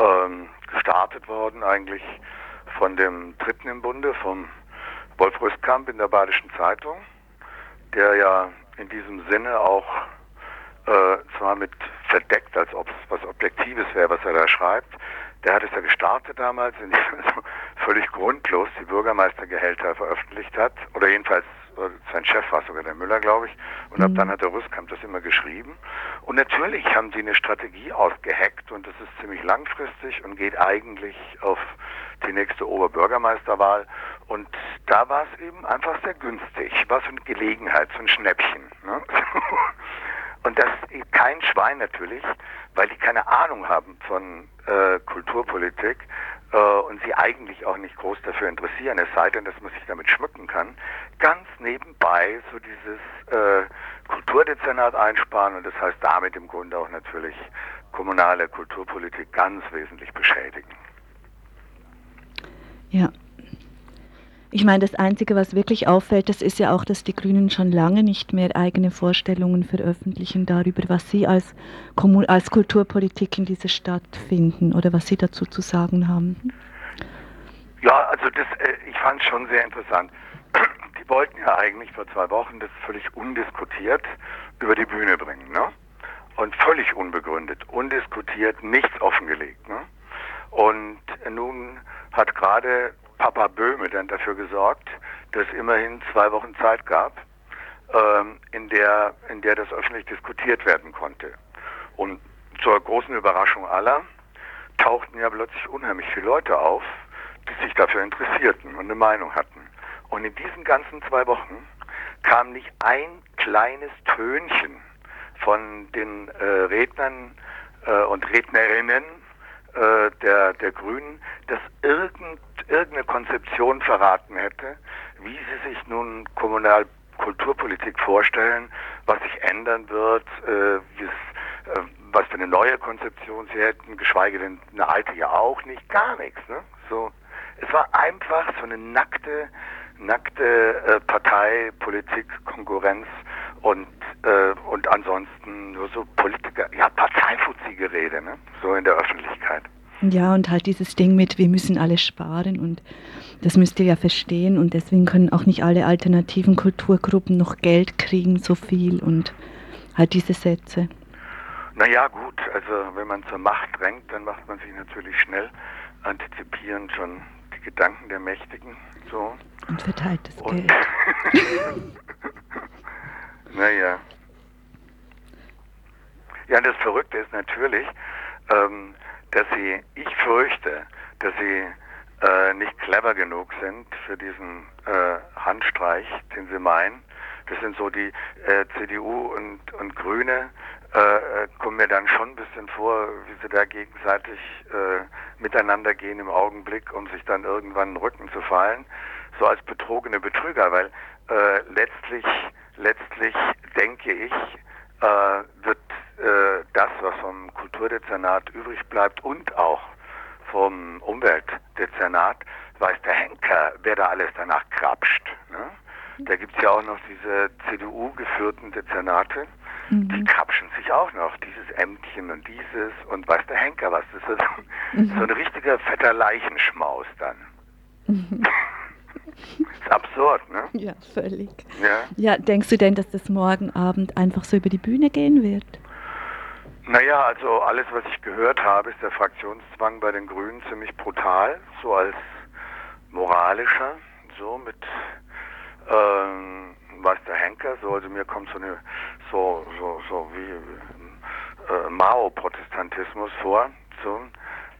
Speaker 8: ähm, gestartet worden eigentlich von dem Dritten im Bunde, vom Wolf Rüstkamp in der Badischen Zeitung, der ja in diesem Sinne auch äh, zwar mit verdeckt, als ob es was Objektives wäre, was er da schreibt. Der hat es ja gestartet damals, indem er so völlig grundlos die Bürgermeistergehälter veröffentlicht hat, oder jedenfalls sein Chef war sogar der Müller, glaube ich, und mhm. ab dann hat der Rüstkamp das immer geschrieben. Und natürlich haben sie eine Strategie ausgeheckt und das ist ziemlich langfristig und geht eigentlich auf die nächste Oberbürgermeisterwahl. Und da war es eben einfach sehr günstig, war so eine Gelegenheit, so ein Schnäppchen. Ne? [LAUGHS] Und das kein Schwein natürlich, weil die keine Ahnung haben von äh, Kulturpolitik äh, und sie eigentlich auch nicht groß dafür interessieren, es sei denn, dass man sich damit schmücken kann, ganz nebenbei so dieses äh, Kulturdezernat einsparen und das heißt damit im Grunde auch natürlich kommunale Kulturpolitik ganz wesentlich beschädigen.
Speaker 5: Ja, ich meine, das Einzige, was wirklich auffällt, das ist ja auch, dass die Grünen schon lange nicht mehr eigene Vorstellungen veröffentlichen darüber, was sie als, als Kulturpolitik in dieser Stadt finden oder was sie dazu zu sagen haben.
Speaker 8: Ja, also das, äh, ich fand es schon sehr interessant. [CLEARS THROAT] Die wollten ja eigentlich vor zwei Wochen das völlig undiskutiert über die Bühne bringen, ne? Und völlig unbegründet, undiskutiert, nichts offengelegt, ne? Und nun hat gerade Papa Böhme dann dafür gesorgt, dass es immerhin zwei Wochen Zeit gab, ähm, in, der, in der das öffentlich diskutiert werden konnte. Und zur großen Überraschung aller tauchten ja plötzlich unheimlich viele Leute auf, die sich dafür interessierten und eine Meinung hatten. Und in diesen ganzen zwei Wochen kam nicht ein kleines Tönchen von den äh, Rednern äh, und Rednerinnen äh, der, der Grünen, dass irgend, irgendeine Konzeption verraten hätte, wie sie sich nun kommunal Kulturpolitik vorstellen, was sich ändern wird, äh, äh, was für eine neue Konzeption sie hätten, geschweige denn eine alte ja auch nicht, gar nichts. Ne? So, es war einfach so eine nackte nackte äh, Partei, Politik, Konkurrenz und, äh, und ansonsten nur so Politiker, ja, Parteifuzzi-Gerede, ne? so in der Öffentlichkeit.
Speaker 5: Ja, und halt dieses Ding mit, wir müssen alle sparen und das müsst ihr ja verstehen und deswegen können auch nicht alle alternativen Kulturgruppen noch Geld kriegen, so viel und halt diese Sätze.
Speaker 8: Naja, gut, also wenn man zur Macht drängt, dann macht man sich natürlich schnell antizipierend schon die Gedanken der Mächtigen. So.
Speaker 5: Und verteilt das
Speaker 8: Und-
Speaker 5: Geld. [LAUGHS]
Speaker 8: naja. Ja, und das Verrückte ist natürlich, ähm, dass sie, ich fürchte, dass sie äh, nicht clever genug sind für diesen äh, Handstreich, den sie meinen. Das sind so die äh, CDU und, und Grüne, äh, äh, kommen mir dann schon ein bisschen vor, wie sie da gegenseitig äh, miteinander gehen im Augenblick, um sich dann irgendwann den Rücken zu fallen, so als betrogene Betrüger, weil äh, letztlich, letztlich denke ich, äh, wird äh, das, was vom Kulturdezernat übrig bleibt und auch vom Umweltdezernat, weiß der Henker, wer da alles danach krapscht. Ne? Da gibt es ja auch noch diese CDU-geführten Dezernate, die krapschen sich auch noch, dieses Ämtchen und dieses und weiß der Henker was. Das ist so, so ein richtiger fetter Leichenschmaus dann. [LAUGHS] ist absurd, ne?
Speaker 5: Ja, völlig.
Speaker 8: Ja.
Speaker 5: Ja, denkst du denn, dass das morgen Abend einfach so über die Bühne gehen wird?
Speaker 8: Naja, also alles, was ich gehört habe, ist der Fraktionszwang bei den Grünen ziemlich brutal, so als moralischer, so mit, ähm, weiß der Henker, so, also mir kommt so eine, so, so, so wie äh, Mao-Protestantismus vor, so,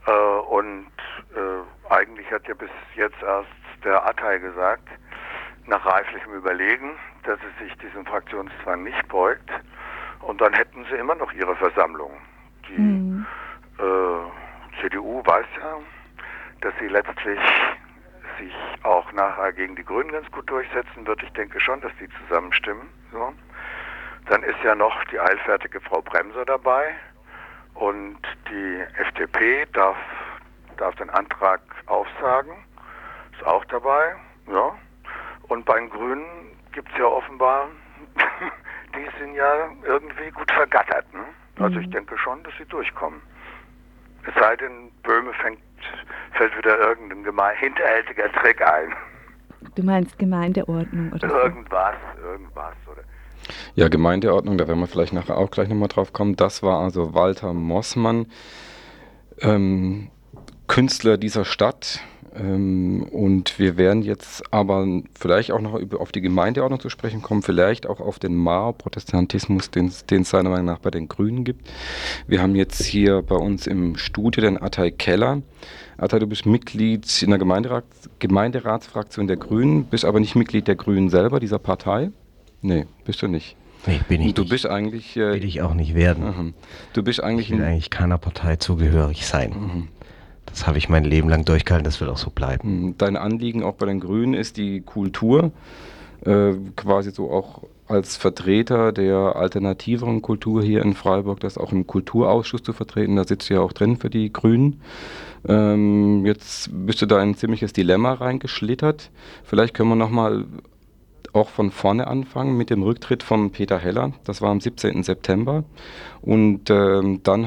Speaker 8: äh, und äh, eigentlich hat ja bis jetzt erst der Attei gesagt, nach reiflichem Überlegen, dass es sich diesem Fraktionszwang nicht beugt. Und dann hätten sie immer noch ihre Versammlung. Die
Speaker 5: Mhm.
Speaker 8: äh, CDU weiß ja, dass sie letztlich sich auch nachher gegen die Grünen ganz gut durchsetzen wird. Ich denke schon, dass die zusammenstimmen. So. Dann ist ja noch die eilfertige Frau Bremser dabei und die FDP darf, darf den Antrag aufsagen, ist auch dabei. Ja. Und bei den Grünen gibt es ja offenbar, [LAUGHS] die sind ja irgendwie gut vergattert. Ne? Also ich denke schon, dass sie durchkommen. Es sei denn, Böhme fängt, fällt wieder irgendein geme- hinterhältiger Trick ein.
Speaker 5: Du meinst Gemeindeordnung oder so?
Speaker 8: Irgendwas, irgendwas. Oder
Speaker 2: Ja, Gemeindeordnung, da werden wir vielleicht nachher auch gleich nochmal drauf kommen. Das war also Walter Mossmann, ähm, Künstler dieser Stadt. Ähm, und wir werden jetzt aber vielleicht auch noch über, auf die Gemeindeordnung zu sprechen kommen, vielleicht auch auf den Mao-Protestantismus, den es seiner Meinung nach bei den Grünen gibt. Wir haben jetzt hier bei uns im Studio den Attai Keller. Attai, du bist Mitglied in der Gemeinderat, Gemeinderatsfraktion der Grünen, bist aber nicht Mitglied der Grünen selber, dieser Partei. Nee, bist du nicht.
Speaker 9: Nee, bin ich
Speaker 2: Du
Speaker 9: nicht.
Speaker 2: bist eigentlich. Äh,
Speaker 9: Will ich auch nicht werden.
Speaker 2: mhm. Du bist eigentlich.
Speaker 9: Ich will eigentlich keiner Partei zugehörig sein. Das habe ich mein Leben lang durchgehalten, das wird auch so bleiben.
Speaker 2: Mhm. Dein Anliegen auch bei den Grünen ist die Kultur, äh, quasi so auch als Vertreter der alternativeren Kultur hier in Freiburg, das auch im Kulturausschuss zu vertreten. Da sitzt du ja auch drin für die Grünen. Ähm, jetzt bist du da in ein ziemliches Dilemma reingeschlittert. Vielleicht können wir nochmal auch von vorne anfangen mit dem Rücktritt von Peter Heller. Das war am 17. September. Und ähm, dann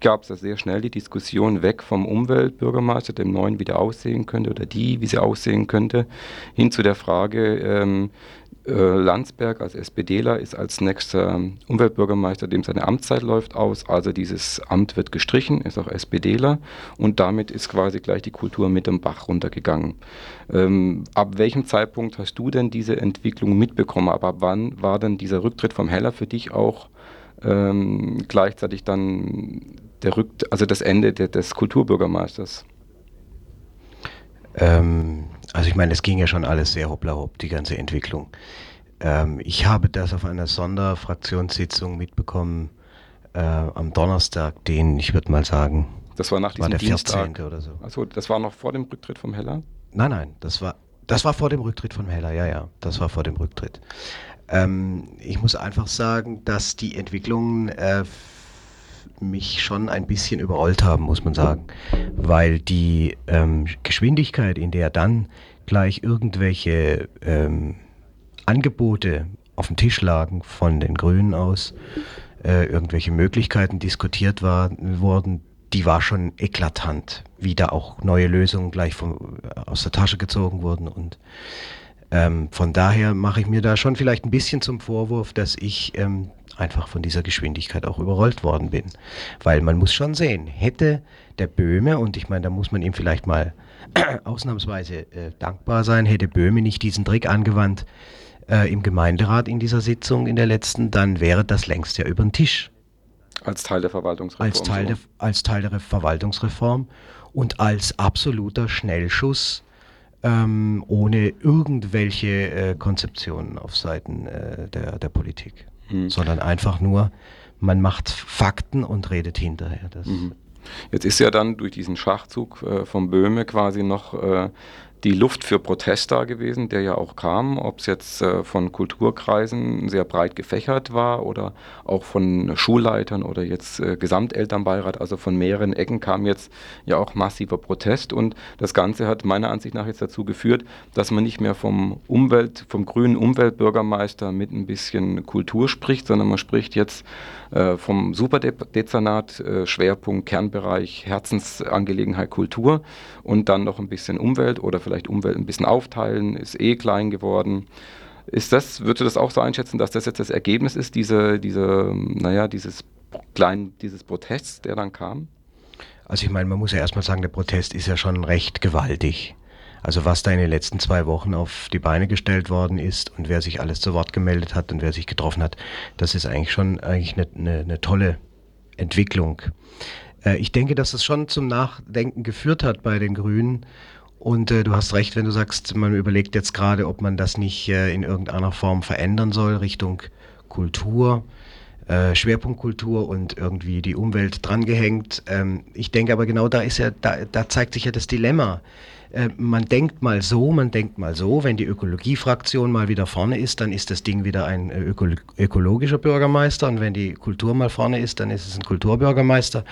Speaker 2: gab es ja sehr schnell die Diskussion weg vom Umweltbürgermeister, dem neuen, wie der aussehen könnte, oder die, wie sie aussehen könnte, hin zu der Frage, ähm, äh, Landsberg als SPDler ist als nächster Umweltbürgermeister, dem seine Amtszeit läuft, aus. Also dieses Amt wird gestrichen, ist auch SPDler und damit ist quasi gleich die Kultur mit dem Bach runtergegangen. Ähm, ab welchem Zeitpunkt hast du denn diese Entwicklung mitbekommen? Aber ab wann war denn dieser Rücktritt vom Heller für dich auch ähm, gleichzeitig dann der Rück also das Ende de des Kulturbürgermeisters?
Speaker 9: Ähm, also ich meine, es ging ja schon alles sehr hoppla hopp, die ganze Entwicklung. Ähm, ich habe das auf einer Sonderfraktionssitzung mitbekommen äh, am Donnerstag, den, ich würde mal sagen,
Speaker 2: Das war nach
Speaker 9: war
Speaker 2: diesem
Speaker 9: der 14.
Speaker 2: Dienstag.
Speaker 9: oder so.
Speaker 2: Also das war noch vor dem Rücktritt vom Heller?
Speaker 9: Nein, nein, das war, das war vor dem Rücktritt von Heller, ja, ja, das war vor dem Rücktritt. Ähm, ich muss einfach sagen, dass die Entwicklungen äh, mich schon ein bisschen überrollt haben, muss man sagen, weil die ähm, Geschwindigkeit, in der dann gleich irgendwelche ähm, Angebote auf dem Tisch lagen von den Grünen aus, äh, irgendwelche Möglichkeiten diskutiert war, wurden, die war schon eklatant, wie da auch neue Lösungen gleich vom, aus der Tasche gezogen wurden. Und ähm, von daher mache ich mir da schon vielleicht ein bisschen zum Vorwurf, dass ich ähm, einfach von dieser Geschwindigkeit auch überrollt worden bin. Weil man muss schon sehen, hätte der Böhme, und ich meine, da muss man ihm vielleicht mal [CLEARS THROAT] ausnahmsweise äh, dankbar sein, hätte Böhme nicht diesen Trick angewandt äh, im Gemeinderat in dieser Sitzung in der letzten, dann wäre das längst ja über den Tisch.
Speaker 2: Als Teil der Verwaltungsreform.
Speaker 9: Als Teil, der, als Teil der Verwaltungsreform und als absoluter Schnellschuss ähm, ohne irgendwelche äh, Konzeptionen auf Seiten äh, der, der Politik, hm. sondern einfach nur, man macht Fakten und redet hinterher.
Speaker 2: Mhm. Jetzt ist ja dann durch diesen Schachzug äh, von Böhme quasi noch äh, die Luft für Protest da gewesen, der ja auch kam, ob es jetzt äh, von Kulturkreisen sehr breit gefächert war oder auch von Schulleitern oder jetzt äh, Gesamtelternbeirat, also von mehreren Ecken kam jetzt ja auch massiver Protest. Und das Ganze hat meiner Ansicht nach jetzt dazu geführt, dass man nicht mehr vom Umwelt, vom grünen Umweltbürgermeister mit ein bisschen Kultur spricht, sondern man spricht jetzt äh, vom Superdezernat, äh, Schwerpunkt Kernbereich Herzensangelegenheit Kultur und dann noch ein bisschen Umwelt oder vielleicht Umwelt ein bisschen aufteilen, ist eh klein geworden. Ist das, würdest du das auch so einschätzen, dass das jetzt das Ergebnis ist, diese, diese, naja, dieses kleinen, dieses Protests, der dann kam?
Speaker 9: Also ich meine, man muss ja erstmal sagen, der Protest ist ja schon recht gewaltig. Also was da in den letzten zwei Wochen auf die Beine gestellt worden ist und wer sich alles zu Wort gemeldet hat und wer sich getroffen hat, das ist eigentlich schon eigentlich eine, eine, eine tolle Entwicklung. Äh, ich denke, dass es schon zum Nachdenken geführt hat bei den Grünen. Und äh, du hast recht, wenn du sagst, man überlegt jetzt gerade, ob man das nicht äh, in irgendeiner Form verändern soll Richtung Kultur, äh, Schwerpunktkultur und irgendwie die Umwelt drangehängt. Ähm, ich denke aber genau da ist ja, da, da zeigt sich ja das Dilemma. Äh, man denkt mal so, man denkt mal so, wenn die Ökologiefraktion mal wieder vorne ist, dann ist das Ding wieder ein äh, öko ökologischer Bürgermeister und wenn die Kultur mal vorne ist, dann ist es ein Kulturbürgermeister.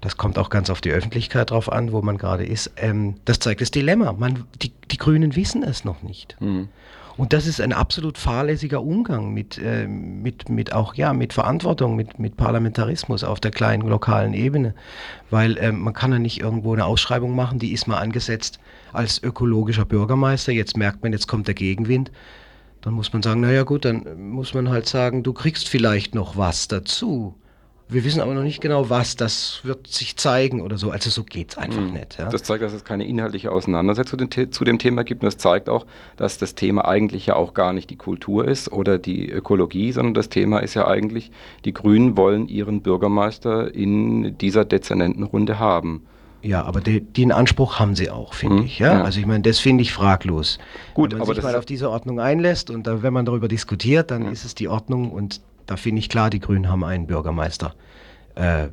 Speaker 9: Das kommt auch ganz auf die Öffentlichkeit drauf an, wo man gerade ist. Ähm, das zeigt das Dilemma. Man, die, die Grünen wissen es noch nicht. Mhm. Und das ist ein absolut fahrlässiger Umgang mit, äh, mit, mit auch ja, mit Verantwortung, mit, mit Parlamentarismus auf der kleinen lokalen Ebene. Weil äh, man kann ja nicht irgendwo eine Ausschreibung machen, die ist mal angesetzt als ökologischer Bürgermeister. Jetzt merkt man, jetzt kommt der Gegenwind. Dann muss man sagen, naja gut, dann muss man halt sagen, du kriegst vielleicht noch was dazu. Wir wissen aber noch nicht genau, was. Das wird sich zeigen oder so. Also so geht es einfach mhm. nicht. Ja.
Speaker 2: Das zeigt, dass es keine inhaltliche Auseinandersetzung zu dem Thema gibt. Und das zeigt auch, dass das Thema eigentlich ja auch gar nicht die Kultur ist oder die Ökologie, sondern das Thema ist ja eigentlich, die Grünen wollen ihren Bürgermeister in dieser dezernenten Runde haben.
Speaker 9: Ja, aber de, den Anspruch haben sie auch, finde hm, ich. Ja? ja? Also ich meine, das finde ich fraglos.
Speaker 2: Gut,
Speaker 9: wenn man
Speaker 2: aber
Speaker 9: sich mal auf diese Ordnung einlässt und da, wenn man darüber diskutiert, dann hm. ist es die Ordnung und da finde ich klar, die Grünen haben einen Bürgermeister. Äh,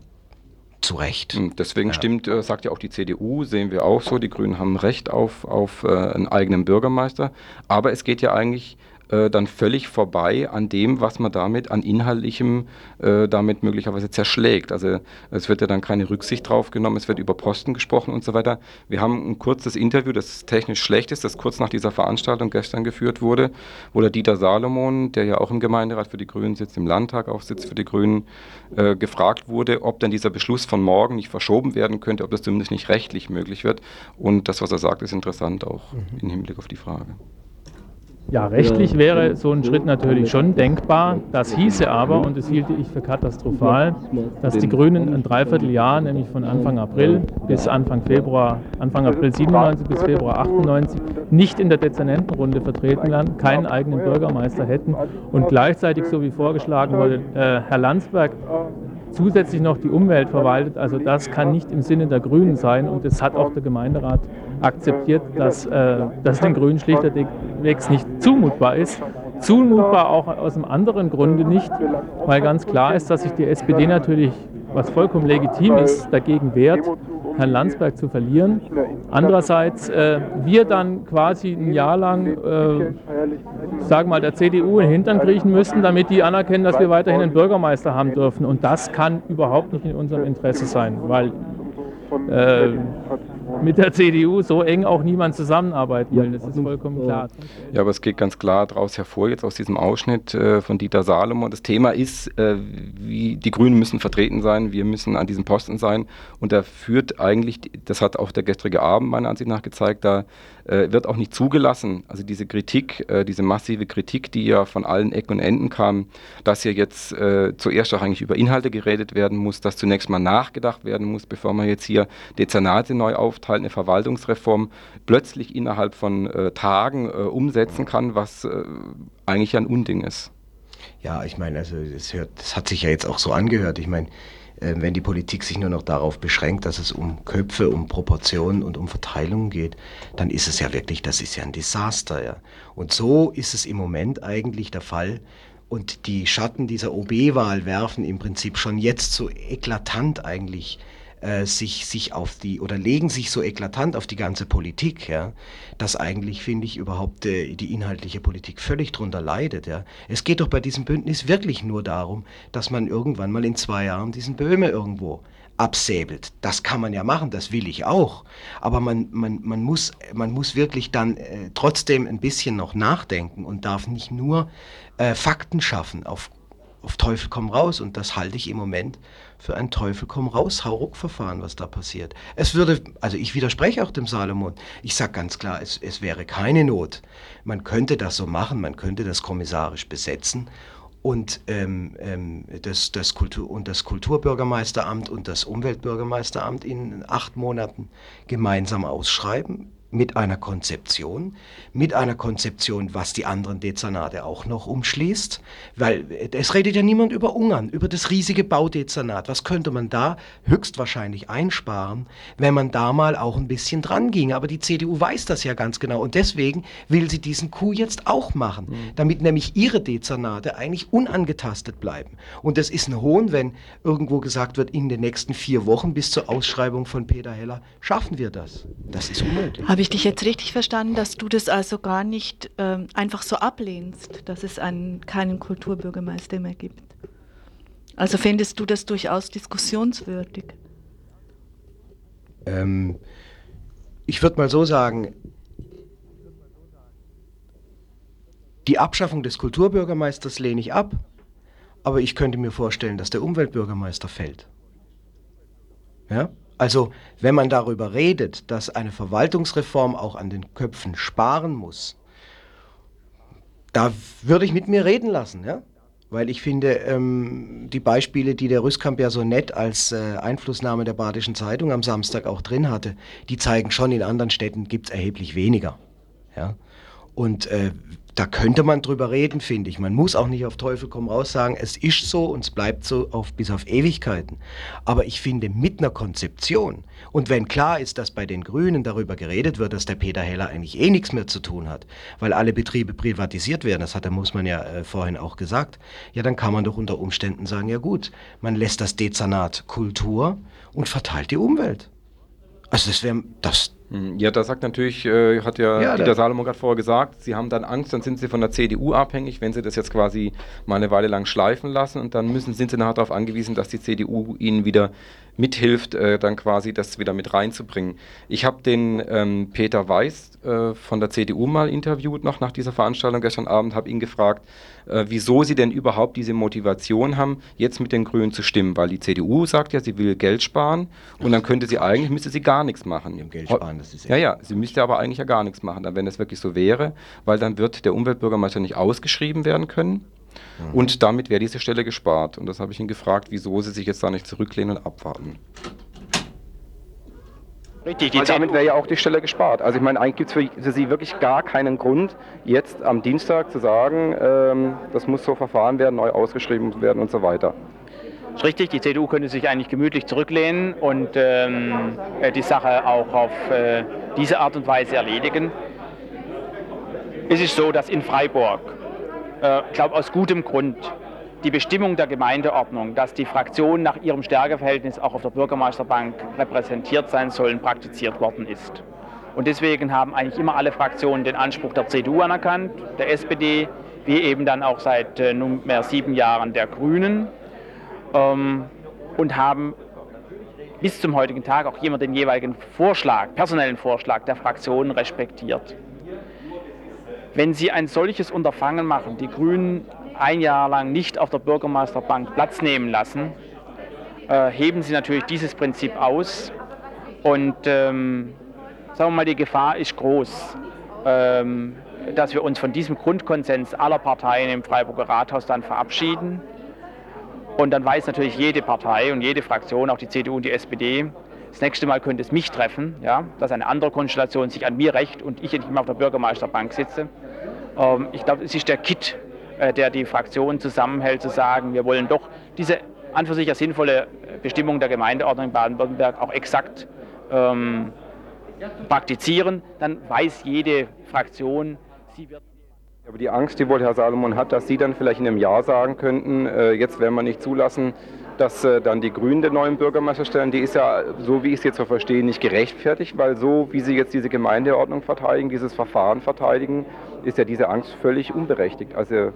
Speaker 9: zu Recht.
Speaker 2: Hm, deswegen ja. stimmt, äh, sagt ja auch die CDU, sehen wir auch so, die Grünen haben Recht auf, auf äh, einen eigenen Bürgermeister. Aber es geht ja eigentlich äh, dann völlig vorbei an dem, was man damit an Inhaltlichem äh, damit möglicherweise zerschlägt. Also es wird ja dann keine Rücksicht drauf genommen, es wird über Posten gesprochen und so weiter. Wir haben ein kurzes Interview, das technisch schlecht ist, das kurz nach dieser Veranstaltung gestern geführt wurde, wo der Dieter Salomon, der ja auch im Gemeinderat für die Grünen sitzt, im Landtag auch sitzt für die Grünen, äh, gefragt wurde, ob denn dieser Beschluss von morgen nicht verschoben werden könnte, ob das zumindest nicht rechtlich möglich wird. Und das, was er sagt, ist interessant auch mhm. im Hinblick auf die Frage.
Speaker 10: Ja, rechtlich wäre so ein Schritt natürlich schon denkbar. Das hieße aber, und das hielte ich für katastrophal, dass die Grünen ein Dreivierteljahr, nämlich von Anfang April bis Anfang Februar, Anfang April 97 bis Februar 98, nicht in der Dezernentenrunde vertreten werden, keinen eigenen Bürgermeister hätten und gleichzeitig, so wie vorgeschlagen wurde, äh, Herr Landsberg zusätzlich noch die Umwelt verwaltet. Also das kann nicht im Sinne der Grünen sein und das hat auch der Gemeinderat akzeptiert, dass äh, das den Grünen schlichtweg nicht zumutbar ist. Zumutbar auch aus einem anderen Grunde nicht, weil ganz klar ist, dass sich die SPD natürlich, was vollkommen legitim ist, dagegen wehrt, Herrn Landsberg zu verlieren. Andererseits äh, wir dann quasi ein Jahr lang, äh, sagen mal, der CDU in den Hintern kriechen müssten, damit die anerkennen, dass wir weiterhin einen Bürgermeister haben dürfen. Und das kann überhaupt nicht in unserem Interesse sein, weil äh, mit der CDU so eng auch niemand zusammenarbeiten will. Das ist vollkommen klar.
Speaker 2: Ja, aber es geht ganz klar daraus hervor, jetzt aus diesem Ausschnitt äh, von Dieter Salomon. Das Thema ist, äh, wie die Grünen müssen vertreten sein, wir müssen an diesem Posten sein. Und da führt eigentlich, das hat auch der gestrige Abend meiner Ansicht nach gezeigt, da äh, wird auch nicht zugelassen. Also diese Kritik, äh, diese massive Kritik, die ja von allen Ecken und Enden kam, dass hier jetzt äh, zuerst auch eigentlich über Inhalte geredet werden muss, dass zunächst mal nachgedacht werden muss, bevor man jetzt hier Dezernate neu aufteilt, eine Verwaltungsreform plötzlich innerhalb von äh, Tagen äh, umsetzen kann, was äh, eigentlich ein Unding ist.
Speaker 9: Ja, ich meine, also das, hört, das hat sich ja jetzt auch so angehört. Ich meine, wenn die Politik sich nur noch darauf beschränkt, dass es um Köpfe, um Proportionen und um Verteilungen geht, dann ist es ja wirklich, das ist ja ein Desaster. Ja. Und so ist es im Moment eigentlich der Fall. Und die Schatten dieser OB-Wahl werfen im Prinzip schon jetzt so eklatant eigentlich äh, sich, sich auf die oder legen sich so eklatant auf die ganze Politik, ja, dass eigentlich, finde ich, überhaupt äh, die inhaltliche Politik völlig drunter leidet. Ja. Es geht doch bei diesem Bündnis wirklich nur darum, dass man irgendwann mal in zwei Jahren diesen Böhme irgendwo absäbelt. Das kann man ja machen, das will ich auch. Aber man, man, man, muss, man muss wirklich dann äh, trotzdem ein bisschen noch nachdenken und darf nicht nur äh, Fakten schaffen auf, auf Teufel komm raus. Und das halte ich im Moment für ein Teufel komm raus, Hauruck-Verfahren, was da passiert. Es würde, also ich widerspreche auch dem Salomon. Ich sage ganz klar, es, es wäre keine Not. Man könnte das so machen, man könnte das kommissarisch besetzen und ähm, ähm, das, das, Kultur und das Kulturbürgermeisteramt und das Umweltbürgermeisteramt in acht Monaten gemeinsam ausschreiben mit einer Konzeption, mit einer Konzeption, was die anderen Dezernate auch noch umschließt, weil es redet ja niemand über Ungarn, über das riesige Baudezernat. Was könnte man da höchstwahrscheinlich einsparen, wenn man da mal auch ein bisschen dran ging? Aber die CDU weiß das ja ganz genau und deswegen will sie diesen Coup jetzt auch machen, mhm. damit nämlich ihre Dezernate eigentlich unangetastet bleiben. Und das ist ein Hohn, wenn irgendwo gesagt wird, in den nächsten vier Wochen bis zur Ausschreibung von Peter Heller schaffen wir das. Das ist unmöglich.
Speaker 5: Habe ich dich jetzt richtig verstanden, dass du das also gar nicht ähm, einfach so ablehnst, dass es einen, keinen Kulturbürgermeister mehr gibt? Also findest du das durchaus diskussionswürdig?
Speaker 9: Ähm, ich würde mal so sagen, die Abschaffung des Kulturbürgermeisters lehne ich ab, aber ich könnte mir vorstellen, dass der Umweltbürgermeister fällt. Ja? Also wenn man darüber redet, dass eine Verwaltungsreform auch an den Köpfen sparen muss, da würde ich mit mir reden lassen, ja? Weil ich finde, ähm, die Beispiele, die der Rüstkamp ja so nett als äh, Einflussnahme der Badischen Zeitung am Samstag auch drin hatte, die zeigen schon, in anderen Städten gibt es erheblich weniger. Ja? Und äh, da könnte man drüber reden, finde ich. Man muss auch nicht auf Teufel komm raus sagen, es ist so und es bleibt so auf, bis auf Ewigkeiten. Aber ich finde, mit einer Konzeption und wenn klar ist, dass bei den Grünen darüber geredet wird, dass der Peter Heller eigentlich eh nichts mehr zu tun hat, weil alle Betriebe privatisiert werden, das hat der Mussmann ja äh, vorhin auch gesagt, ja, dann kann man doch unter Umständen sagen, ja gut, man lässt das Dezernat Kultur und verteilt die Umwelt. Also das wäre, das,
Speaker 2: ja, da sagt natürlich, äh, hat ja, ja Dieter Salomon gerade vorher gesagt, Sie haben dann Angst, dann sind Sie von der CDU abhängig, wenn Sie das jetzt quasi mal eine Weile lang schleifen lassen und dann müssen, sind Sie nachher darauf angewiesen, dass die CDU Ihnen wieder mithilft, äh, dann quasi das wieder mit reinzubringen. Ich habe den ähm, Peter Weiß äh, von der CDU mal interviewt, noch nach dieser Veranstaltung gestern Abend, habe ihn gefragt, äh, wieso sie denn überhaupt diese Motivation haben, jetzt mit den Grünen zu stimmen, weil die CDU sagt ja, sie will Geld sparen und dann könnte sie eigentlich, müsste sie gar nichts machen.
Speaker 9: Geld sparen, das ist
Speaker 2: ja, ja, sie müsste aber eigentlich ja gar nichts machen, dann, wenn es wirklich so wäre, weil dann wird der Umweltbürgermeister nicht ausgeschrieben werden können Mhm. Und damit wäre diese Stelle gespart. Und das habe ich ihn gefragt, wieso sie sich jetzt da nicht zurücklehnen und abwarten. Richtig, die damit wäre ja auch die Stelle gespart. Also ich meine, eigentlich gibt es für, Sie wirklich gar keinen Grund, jetzt am Dienstag zu sagen, ähm, das muss so verfahren werden, neu ausgeschrieben werden und so weiter.
Speaker 11: Ist richtig, die CDU könnte sich eigentlich gemütlich zurücklehnen und ähm, äh, die Sache auch auf äh, diese Art und Weise erledigen. Es ist so, dass in Freiburg äh, glaube aus gutem Grund die Bestimmung der Gemeindeordnung, dass die Fraktionen nach ihrem Stärkeverhältnis auch auf der Bürgermeisterbank repräsentiert sein sollen, praktiziert worden ist. Und deswegen haben eigentlich immer alle Fraktionen den Anspruch der CDU anerkannt, der SPD, wie eben dann auch seit äh, nunmehr sieben Jahren der Grünen ähm, und haben bis zum heutigen Tag auch immer den jeweiligen Vorschlag, personellen Vorschlag der Fraktionen respektiert. Wenn Sie ein solches Unterfangen machen, die Grünen ein Jahr lang nicht auf der Bürgermeisterbank Platz nehmen lassen, äh, heben Sie natürlich dieses Prinzip aus und ähm, sagen wir mal, die Gefahr ist groß, ähm, dass wir uns von diesem Grundkonsens aller Parteien im Freiburger Rathaus dann verabschieden. Und dann weiß natürlich jede Partei und jede Fraktion, auch die CDU und die SPD, das nächste Mal könnte es mich treffen, ja, dass eine andere Konstellation sich an mir rächt und ich nicht mehr auf der Bürgermeisterbank sitze. Ähm, ich glaube, es ist der Kit, äh, der die Fraktion zusammenhält, zu sagen, wir wollen doch diese an für sich ja sinnvolle Bestimmung der Gemeindeordnung in Baden-Württemberg auch exakt ähm, praktizieren. Dann weiß jede Fraktion, sie wird
Speaker 2: aber die Angst, die wohl Herr Salomon hat, dass Sie dann vielleicht in einem Jahr sagen könnten, äh, jetzt werden wir nicht zulassen, dass äh, dann die Grünen den neuen Bürgermeister stellen, die ist ja, so wie ich es jetzt so verstehe, nicht gerechtfertigt, weil so wie Sie jetzt diese Gemeindeordnung verteidigen, dieses Verfahren verteidigen, ist ja diese Angst völlig unberechtigt. Also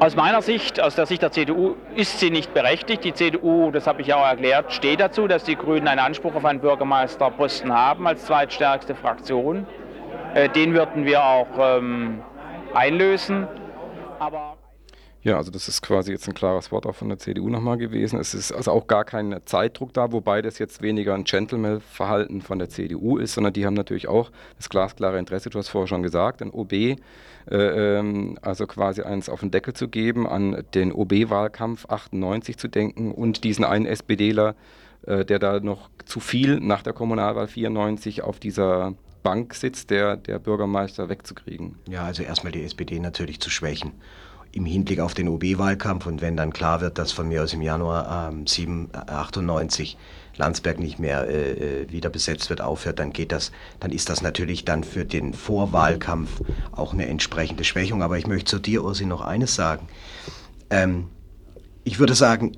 Speaker 11: Aus meiner Sicht, aus der Sicht der CDU, ist sie nicht berechtigt. Die CDU, das habe ich ja auch erklärt, steht dazu, dass die Grünen einen Anspruch auf einen Bürgermeisterposten haben als zweitstärkste Fraktion. Äh, den würden wir auch ähm, einlösen. Aber
Speaker 2: ja, also das ist quasi jetzt ein klares Wort auch von der CDU nochmal gewesen. Es ist also auch gar kein Zeitdruck da, wobei das jetzt weniger ein Gentleman-Verhalten von der CDU ist, sondern die haben natürlich auch das glasklare Interesse, du hast vorher schon gesagt, ein OB, äh, ähm, also quasi eins auf den Deckel zu geben, an den OB-Wahlkampf 98 zu denken und diesen einen SPDler, äh, der da noch zu viel nach der Kommunalwahl 94 auf dieser Bank sitzt, der, der Bürgermeister wegzukriegen.
Speaker 9: Ja, also erstmal die SPD natürlich zu schwächen im Hinblick auf den OB-Wahlkampf und wenn dann klar wird, dass von mir aus im Januar ähm, 7, 98 Landsberg nicht mehr äh, äh, wieder besetzt wird, aufhört, dann geht das, dann ist das natürlich dann für den Vorwahlkampf auch eine entsprechende Schwächung. Aber ich möchte zu dir, Ursi, noch eines sagen. Ähm, ich würde sagen,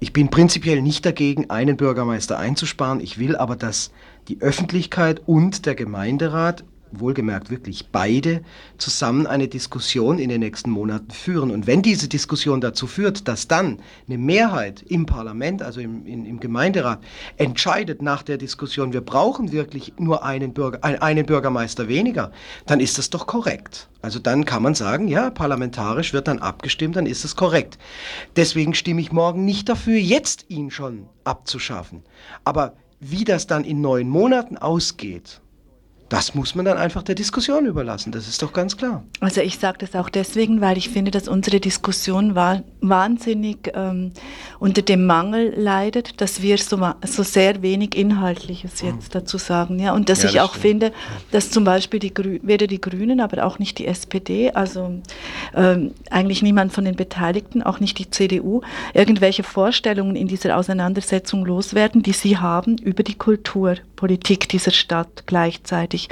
Speaker 9: ich bin prinzipiell nicht dagegen, einen Bürgermeister einzusparen. Ich will aber, dass die Öffentlichkeit und der Gemeinderat wohlgemerkt wirklich beide zusammen eine Diskussion in den nächsten Monaten führen. Und wenn diese Diskussion dazu führt, dass dann eine Mehrheit im Parlament, also im, in, im Gemeinderat, entscheidet nach der Diskussion, wir brauchen wirklich nur einen, Bürger, einen Bürgermeister weniger, dann ist das doch korrekt. Also dann kann man sagen, ja, parlamentarisch wird dann abgestimmt, dann ist es korrekt. Deswegen stimme ich morgen nicht dafür, jetzt ihn schon abzuschaffen. Aber wie das dann in neun Monaten ausgeht, das muss man dann einfach der Diskussion überlassen, das ist doch ganz klar.
Speaker 5: Also ich sage das auch deswegen, weil ich finde, dass unsere Diskussion war, wahnsinnig ähm, unter dem Mangel leidet, dass wir so, so sehr wenig Inhaltliches jetzt dazu sagen. Ja? Und dass ja, ich das auch stimmt. finde, dass zum Beispiel die weder die Grünen, aber auch nicht die SPD, also ähm, eigentlich niemand von den Beteiligten, auch nicht die CDU, irgendwelche Vorstellungen in dieser Auseinandersetzung loswerden, die sie haben über die Kulturpolitik dieser Stadt gleichzeitig wichtig,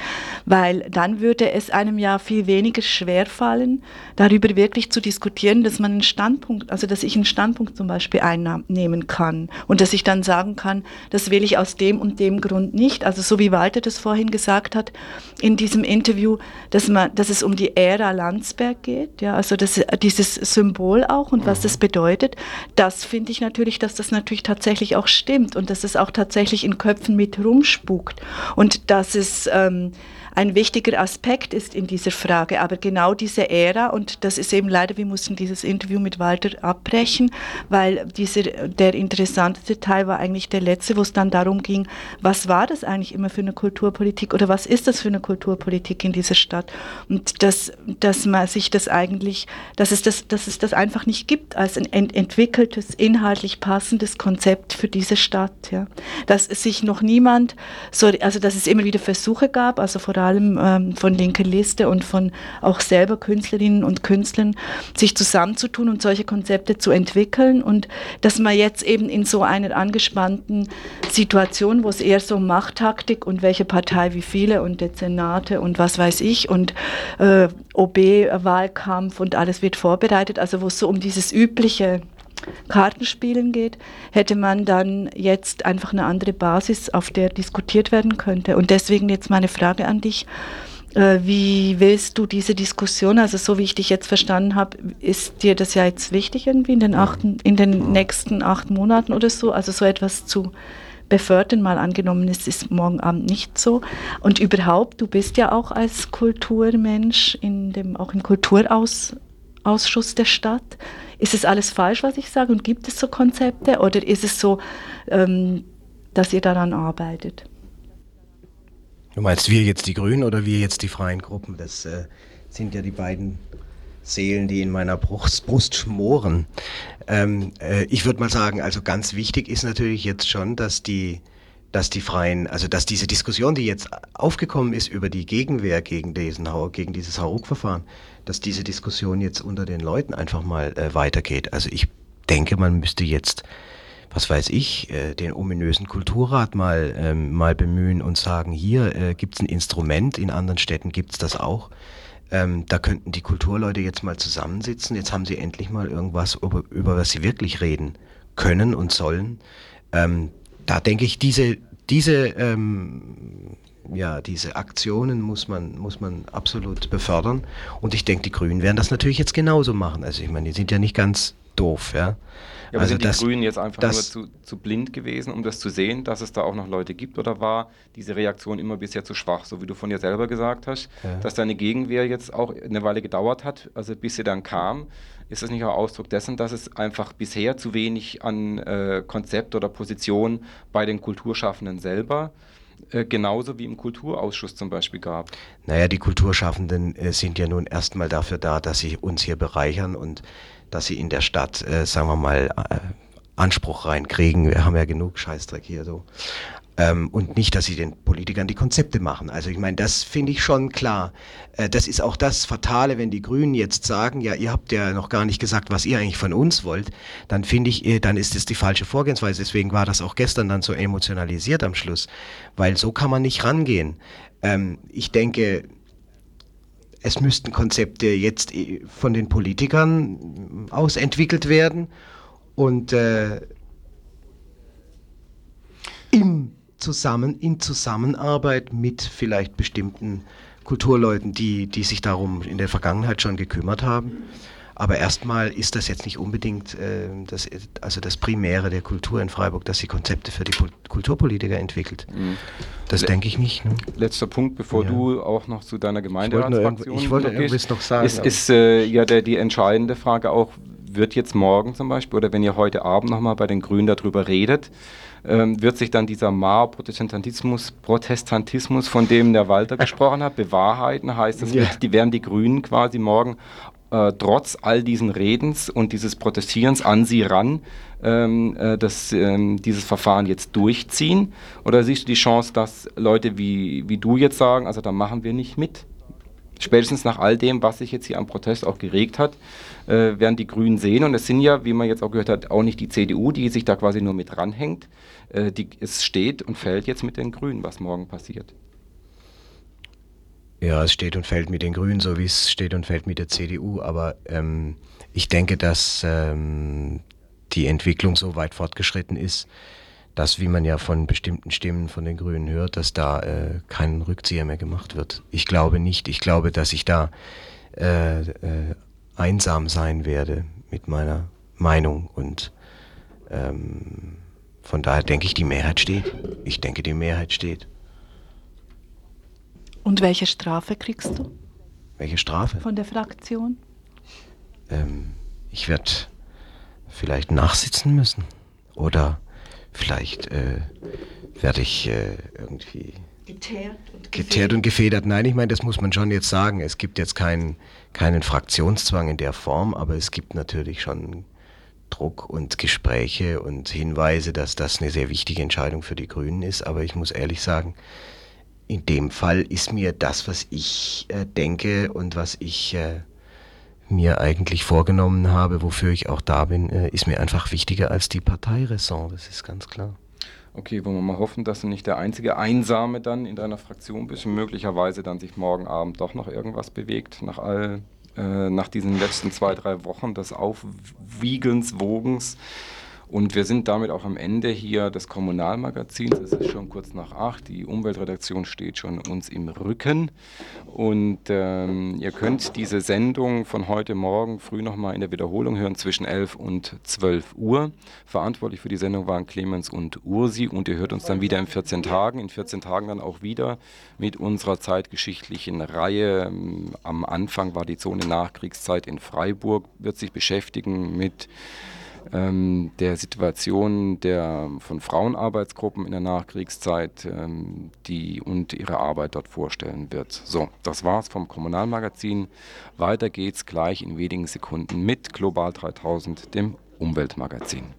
Speaker 5: weil dann würde es einem ja viel weniger schwer fallen, darüber wirklich zu diskutieren, dass man einen Standpunkt, also dass ich einen Standpunkt zum Beispiel einnehmen kann und dass ich dann sagen kann, das will ich aus dem und dem Grund nicht. Also so wie Walter das vorhin gesagt hat in diesem Interview, dass man, dass es um die Ära Landsberg geht, ja, also das, dieses Symbol auch und was das mhm. bedeutet, das finde ich natürlich, dass das natürlich tatsächlich auch stimmt und dass es auch tatsächlich in Köpfen mit rumspukt und dass es ähm, ähm, ein wichtiger Aspekt ist in dieser Frage. Aber genau diese Ära, und das ist eben leider, wir mussten dieses Interview mit Walter abbrechen, weil dieser, der interessanteste Teil war eigentlich der letzte, wo es dann darum ging, was war das eigentlich immer für eine Kulturpolitik oder was ist das für eine Kulturpolitik in dieser Stadt? Und dass, dass man sich das eigentlich, dass es das, dass es das einfach nicht gibt als ein ent entwickeltes, inhaltlich passendes Konzept für diese Stadt. Ja. Dass sich noch niemand, so, also dass es immer wieder Versuche gab, also vor allem ähm, von linker Liste und von auch selber Künstlerinnen und Künstlern, sich zusammenzutun und solche Konzepte zu entwickeln. Und dass man jetzt eben in so einer angespannten Situation, wo es eher so Machttaktik und welche Partei wie viele und Dezernate und was weiß ich und äh, OB-Wahlkampf und alles wird vorbereitet, also wo es so um dieses übliche Kartenspielen geht, hätte man dann jetzt einfach eine andere Basis, auf der diskutiert werden könnte. Und deswegen jetzt meine Frage an dich. Äh, wie willst du diese Diskussion, also so wie ich dich jetzt verstanden habe, ist dir das ja jetzt wichtig irgendwie in den, acht, in den nächsten acht Monaten oder so, also so etwas zu befördern, mal angenommen, es ist morgen Abend nicht so. Und überhaupt, du bist ja auch als Kulturmensch in dem, auch im Kulturausschuss der Stadt. Ist es alles falsch, was ich sage? Und gibt es so Konzepte? Oder ist es so, ähm, dass ihr daran arbeitet?
Speaker 9: Du meinst wir jetzt die Grünen oder wir jetzt die freien Gruppen? Das äh, sind ja die beiden Seelen, die in meiner Brust, Brust schmoren. Ähm, äh, ich würde mal sagen, also ganz wichtig ist natürlich jetzt schon, dass die, dass die Freien, also dass diese Diskussion, die jetzt aufgekommen ist über die Gegenwehr gegen, diesen, gegen dieses Hauruck-Verfahren, dass diese Diskussion jetzt unter den Leuten einfach mal äh, weitergeht. Also ich denke, man müsste jetzt was weiß ich, äh, den ominösen Kulturrat mal, ähm, mal bemühen und sagen, hier äh, gibt es ein Instrument, in anderen Städten gibt es das auch. Ähm, da könnten die Kulturleute jetzt mal zusammensitzen. Jetzt haben sie endlich mal irgendwas, über, über was sie wirklich reden können und sollen. Ähm, da denke ich, diese, diese, ähm, ja, diese Aktionen muss man, muss man absolut befördern. Und ich denke, die Grünen werden das natürlich jetzt genauso machen. Also ich meine, die sind ja nicht ganz doof, ja.
Speaker 2: Ja, aber also sind die das, Grünen jetzt einfach nur zu, zu, blind gewesen, um das zu sehen, dass es da auch noch Leute gibt? Oder war diese Reaktion immer bisher zu schwach, so wie du von dir selber gesagt hast, ja. dass deine Gegenwehr jetzt auch eine Weile gedauert hat, also bis sie dann kam? Ist das nicht auch Ausdruck dessen, dass es einfach bisher zu wenig an äh, Konzept oder Position bei den Kulturschaffenden selber äh, genauso wie im Kulturausschuss zum Beispiel gab?
Speaker 9: Naja, die Kulturschaffenden äh, sind ja nun erstmal dafür da, dass sie uns hier bereichern und dass sie in der Stadt, äh, sagen wir mal, äh, Anspruch reinkriegen. Wir haben ja genug Scheißdreck hier so. Ähm, und nicht, dass sie den Politikern die Konzepte machen. Also ich meine, das finde ich schon klar. Äh, das ist auch das Fatale, wenn die Grünen jetzt sagen, ja, ihr habt ja noch gar nicht gesagt, was ihr eigentlich von uns wollt, dann finde ich, äh, dann ist es die falsche Vorgehensweise. Deswegen war das auch gestern dann so emotionalisiert am Schluss, weil so kann man nicht rangehen. Ähm, ich denke, es müssten Konzepte jetzt äh, von den Politikern aus entwickelt werden und äh, im Zusammen, in Zusammenarbeit mit vielleicht bestimmten Kulturleuten, die, die sich darum in der Vergangenheit schon gekümmert haben. Aber erstmal ist das jetzt nicht unbedingt äh, das, also das Primäre der Kultur in Freiburg, dass sie Konzepte für die Kulturpolitiker entwickelt. Mhm. Das denke ich nicht. Ne?
Speaker 2: Letzter Punkt, bevor ja. du auch noch zu deiner Gemeinderatsfraktion
Speaker 9: Ich wollte, ich wollte irgendwas noch sagen.
Speaker 2: Ist, ist äh, ja der, die entscheidende Frage auch, wird jetzt morgen zum Beispiel oder wenn ihr heute Abend nochmal bei den Grünen darüber redet, ähm, wird sich dann dieser Mao-Protestantismus, Protestantismus, von dem der Walter [LAUGHS] gesprochen hat, bewahrheiten? Heißt das, ja. die werden die Grünen quasi morgen äh, trotz all diesen Redens und dieses Protestierens an sie ran, ähm, äh, dass, ähm, dieses Verfahren jetzt durchziehen? Oder siehst du die Chance, dass Leute wie, wie du jetzt sagen, also da machen wir nicht mit? Spätestens nach all dem, was sich jetzt hier am Protest auch geregt hat, äh, werden die Grünen sehen. Und es sind ja, wie man jetzt auch gehört hat, auch nicht die CDU, die sich da quasi nur mit ranhängt. Äh, die, es steht und fällt jetzt mit den Grünen, was morgen passiert.
Speaker 9: Ja, es steht und fällt mit den Grünen, so wie es steht und fällt mit der CDU. Aber ähm, ich denke, dass ähm, die Entwicklung so weit fortgeschritten ist, dass, wie man ja von bestimmten Stimmen von den Grünen hört, dass da äh, kein Rückzieher mehr gemacht wird. Ich glaube nicht. Ich glaube, dass ich da äh, äh, einsam sein werde mit meiner Meinung und ähm, von daher denke ich, die Mehrheit steht. Ich denke, die Mehrheit steht.
Speaker 5: Und welche Strafe kriegst du?
Speaker 9: Welche Strafe?
Speaker 5: Von der Fraktion?
Speaker 9: Ähm, ich werde vielleicht nachsitzen müssen. Oder vielleicht äh, werde ich äh, irgendwie geteert und, geteert und gefedert. Nein, ich meine, das muss man schon jetzt sagen. Es gibt jetzt keinen, keinen Fraktionszwang in der Form, aber es gibt natürlich schon Druck und Gespräche und Hinweise, dass das eine sehr wichtige Entscheidung für die Grünen ist. Aber ich muss ehrlich sagen, in dem Fall ist mir das, was ich äh, denke und was ich äh, mir eigentlich vorgenommen habe, wofür ich auch da bin, äh, ist mir einfach wichtiger als die Parteiräson. Das ist ganz klar.
Speaker 2: Okay, wollen wir mal hoffen, dass du nicht der einzige Einsame dann in deiner Fraktion bist und möglicherweise dann sich morgen Abend doch noch irgendwas bewegt nach all, äh, nach diesen letzten zwei, drei Wochen des Aufwiegelns, Wogens Und wir sind damit auch am Ende hier des Kommunalmagazins. Es ist schon kurz nach acht. Die Umweltredaktion steht schon uns im Rücken. Und ähm, ihr könnt diese Sendung von heute Morgen früh nochmal in der Wiederholung hören zwischen 11 und 12 Uhr. Verantwortlich für die Sendung waren Clemens und Ursi. Und ihr hört uns dann wieder in 14 Tagen. In 14 Tagen dann auch wieder mit unserer zeitgeschichtlichen Reihe. Am Anfang war die Zone Nachkriegszeit in Freiburg, wird sich beschäftigen mit ähm, der Situation der, von Frauenarbeitsgruppen in der Nachkriegszeit ähm, die, und ihre Arbeit dort vorstellen wird. So, das war's vom Kommunalmagazin. Weiter geht's gleich in wenigen Sekunden mit Global 3000, dem Umweltmagazin.